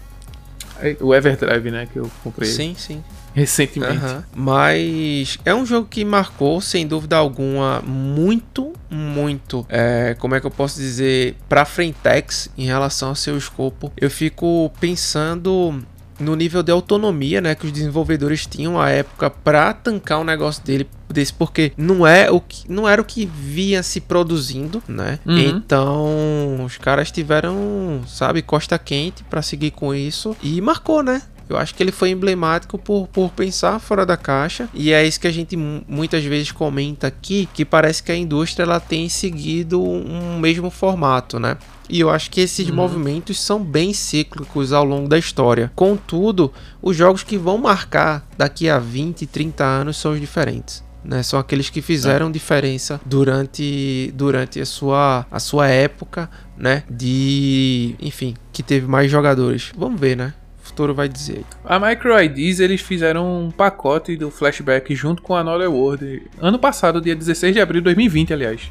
o, o Everdrive, né? Que eu comprei Sim, sim. Recentemente. Aham. Mas é um jogo que marcou, sem dúvida alguma, muito, muito. É, como é que eu posso dizer? Pra Frentex em relação ao seu escopo. Eu fico pensando no nível de autonomia, né, que os desenvolvedores tinham à época para tancar um negócio dele desse, porque não é o que não era o que vinha se produzindo, né? Uhum. Então, os caras tiveram, sabe, costa quente para seguir com isso e marcou, né? Eu acho que ele foi emblemático por, por pensar fora da caixa. E é isso que a gente mu- muitas vezes comenta aqui, que parece que a indústria ela tem seguido um mesmo formato, né? E eu acho que esses movimentos são bem cíclicos ao longo da história. Contudo, os jogos que vão marcar daqui a 20, 30 anos são os diferentes. Né, são aqueles que fizeram diferença durante, durante a, sua, a sua época, né? De. Enfim, que teve mais jogadores. Vamos ver, né? O futuro vai dizer. A MicroIDs eles fizeram um pacote do flashback junto com a Another World ano passado, dia 16 de abril de 2020, aliás.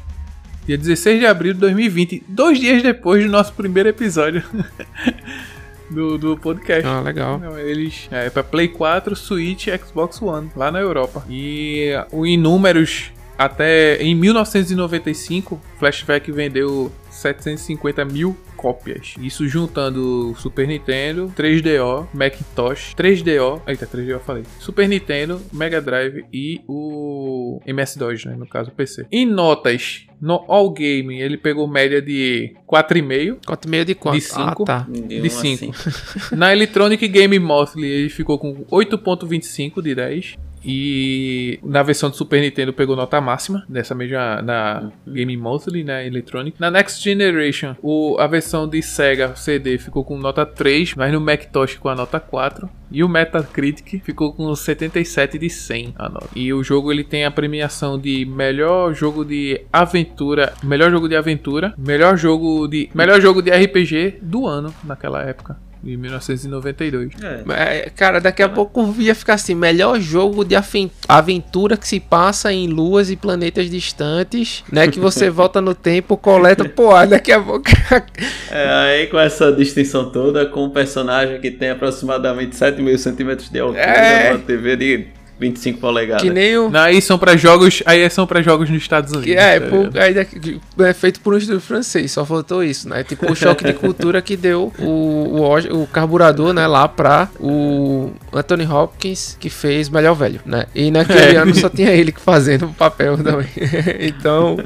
Dia 16 de abril de 2020, dois dias depois do nosso primeiro episódio. do, do podcast. Ah, legal. Eles é pra Play 4, Switch, Xbox One, lá na Europa. E o em números até em 1995, Flashback vendeu 750 mil cópias. Isso juntando Super Nintendo, 3DO, Macintosh, 3DO, eita, 3DO eu falei. Super Nintendo, Mega Drive e o MS-DOS, né, no caso o PC. Em notas, no All Game, ele pegou média de 4,5. 4,5 de quanto? De cinco. Ah, tá. De, De um cinco. assim. Na Electronic Game Monthly, ele ficou com 8.25 de 10. E na versão do Super Nintendo pegou nota máxima, dessa mesma na Game Monthly, na Electronic. Na Next Generation, o, a versão de Sega CD ficou com nota 3, mas no Macintosh com a nota 4. E o Metacritic ficou com 77 de 100 a nota. E o jogo ele tem a premiação de melhor jogo de aventura, melhor jogo de aventura, melhor jogo de melhor jogo de RPG do ano naquela época, de 1992. É. É, cara, daqui a pouco ia ficar assim: melhor jogo de aventura que se passa em luas e planetas distantes, né? Que você volta no tempo, coleta. Pô, daqui a pouco. É, aí com essa distinção toda, com um personagem que tem aproximadamente 7 mil centímetros de altura, É. uma TV de 25 polegadas. que nem o. Não, aí são pra jogos, aí são para jogos nos Estados Unidos. Que é, tá aí daqui- é feito por um estúdio francês, só faltou isso, né? Tipo o choque de cultura que deu o, o, o carburador, né, lá pra o Anthony Hopkins, que fez Melhor Velho, né? E naquele É. ano só tinha ele que fazendo o papel também. então.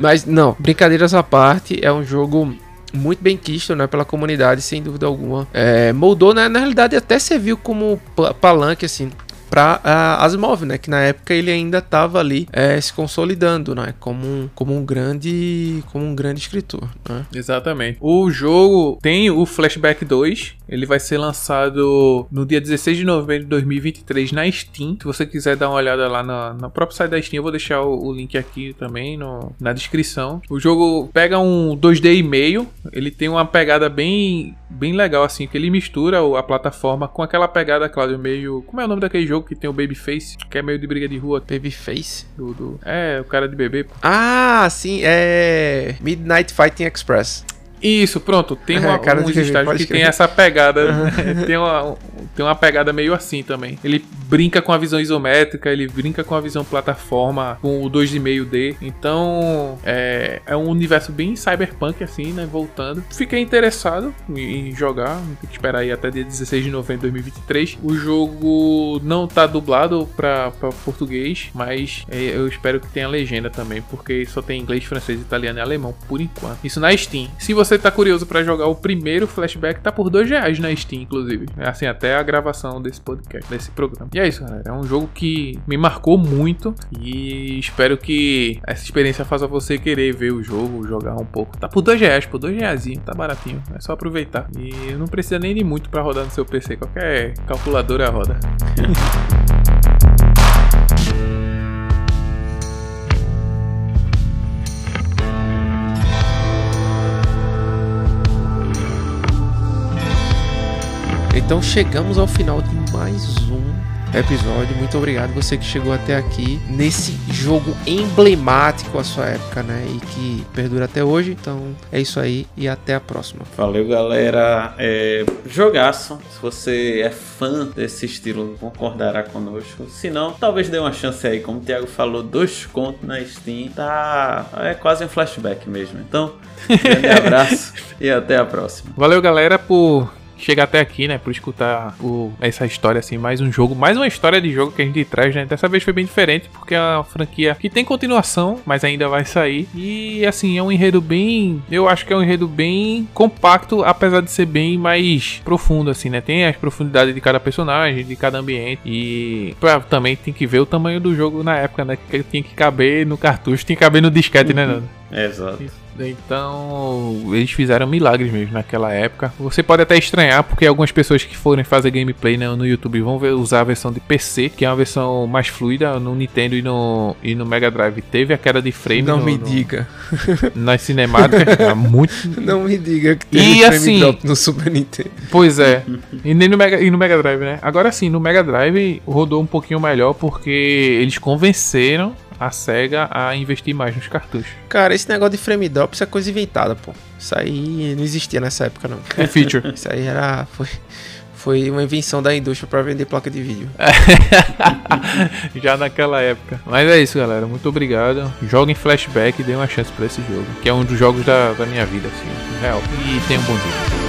Mas não, brincadeiras à parte, é um jogo. Muito bem quisto, né, pela comunidade, sem dúvida alguma. É, moldou, né, na realidade, até serviu como pa- palanque, assim, para Asimov, né? Que na época ele ainda estava ali é, se consolidando, né? Como um, como um grande como um grande escritor, né? Exatamente. O jogo tem o Flashback 2. Ele vai ser lançado no dia 16 de novembro de 2023 na Steam. Se você quiser dar uma olhada lá na, na própria site da Steam, eu vou deixar o, o link aqui também no- na descrição. O jogo pega um 2D e meio. Ele tem uma pegada bem, bem legal, assim, que ele mistura a plataforma com aquela pegada, Claudio, meio. Como é o nome daquele jogo que tem o Babyface? Que é meio de briga de rua. Babyface. Do, do- É, o cara de bebê. pô. Ah, sim, é Midnight Fighting Express. Isso, pronto. Tem É, uma, cara uns estágios que crer. tem essa pegada. tem, uma, tem uma pegada meio assim também. Ele brinca com a visão isométrica, ele brinca com a visão plataforma, com o 2,5D. Então, é, é um universo bem cyberpunk, assim, né? Voltando. Fiquei interessado em jogar. Tem que esperar aí até dia 16 de novembro de 2023. O jogo não tá dublado pra, pra português, mas é, eu espero que tenha legenda também, porque só tem inglês, francês, italiano e alemão por enquanto. Isso na Steam. Se você tá curioso pra jogar o primeiro flashback, tá por dois reais na Steam, inclusive. É assim, até a gravação desse podcast, desse programa. E é isso, galera. É um jogo que me marcou muito e espero que essa experiência faça você querer ver o jogo, jogar um pouco. Tá por dois reais, por dois reais, tá baratinho. É só aproveitar. E não precisa nem de muito pra rodar no seu PC. Qualquer calculadora roda. Então chegamos ao final de mais um episódio. Muito obrigado você que chegou até aqui nesse jogo emblemático à sua época, né? E que perdura até hoje. Então é isso aí e até a próxima. Valeu, galera. É, jogaço. Se você é fã desse estilo, concordará conosco. Se não, talvez dê uma chance aí. Como o Thiago falou, dois contos na Steam. Tá. É quase um flashback mesmo. Então, grande abraço e até a próxima. Valeu, galera, por chegar até aqui, né? Por escutar o- essa história, assim, mais um jogo, mais uma história de jogo que a gente traz, né? Dessa vez foi bem diferente, porque é uma franquia que tem continuação, mas ainda vai sair. E, assim, é um enredo bem. Eu acho que é um enredo bem compacto, apesar de ser bem mais profundo, assim, né? Tem as profundidades de cada personagem, de cada ambiente. E pra- também tem que ver o tamanho do jogo na época, né? Que tinha que caber no cartucho, tinha que caber no disquete, né, Nando? Exato. Então, eles fizeram milagres mesmo naquela época. Você pode até estranhar, porque algumas pessoas que forem fazer gameplay né, no YouTube vão ver- usar a versão de PC, que é uma versão mais fluida. No Nintendo e no, e no Mega Drive teve a queda de frame Não no- me no- diga. nas cinemáticas. é muito. Não me diga que E teve frame assim- drop no Super Nintendo. Pois é. E nem no Mega, e no Mega Drive, né? Agora sim, no Mega Drive rodou um pouquinho melhor porque eles convenceram a SEGA a investir mais nos cartuchos. Cara, esse negócio de frame drop isso é coisa inventada, pô. Isso aí não existia nessa época, não. É feature. Isso aí era. Foi, foi uma invenção da indústria pra vender placa de vídeo. Já naquela época. Mas é isso, galera. Muito obrigado. Joguem flashback e dê uma chance pra esse jogo. Que é um dos jogos da, da minha vida, assim, real. E tenha um bom dia.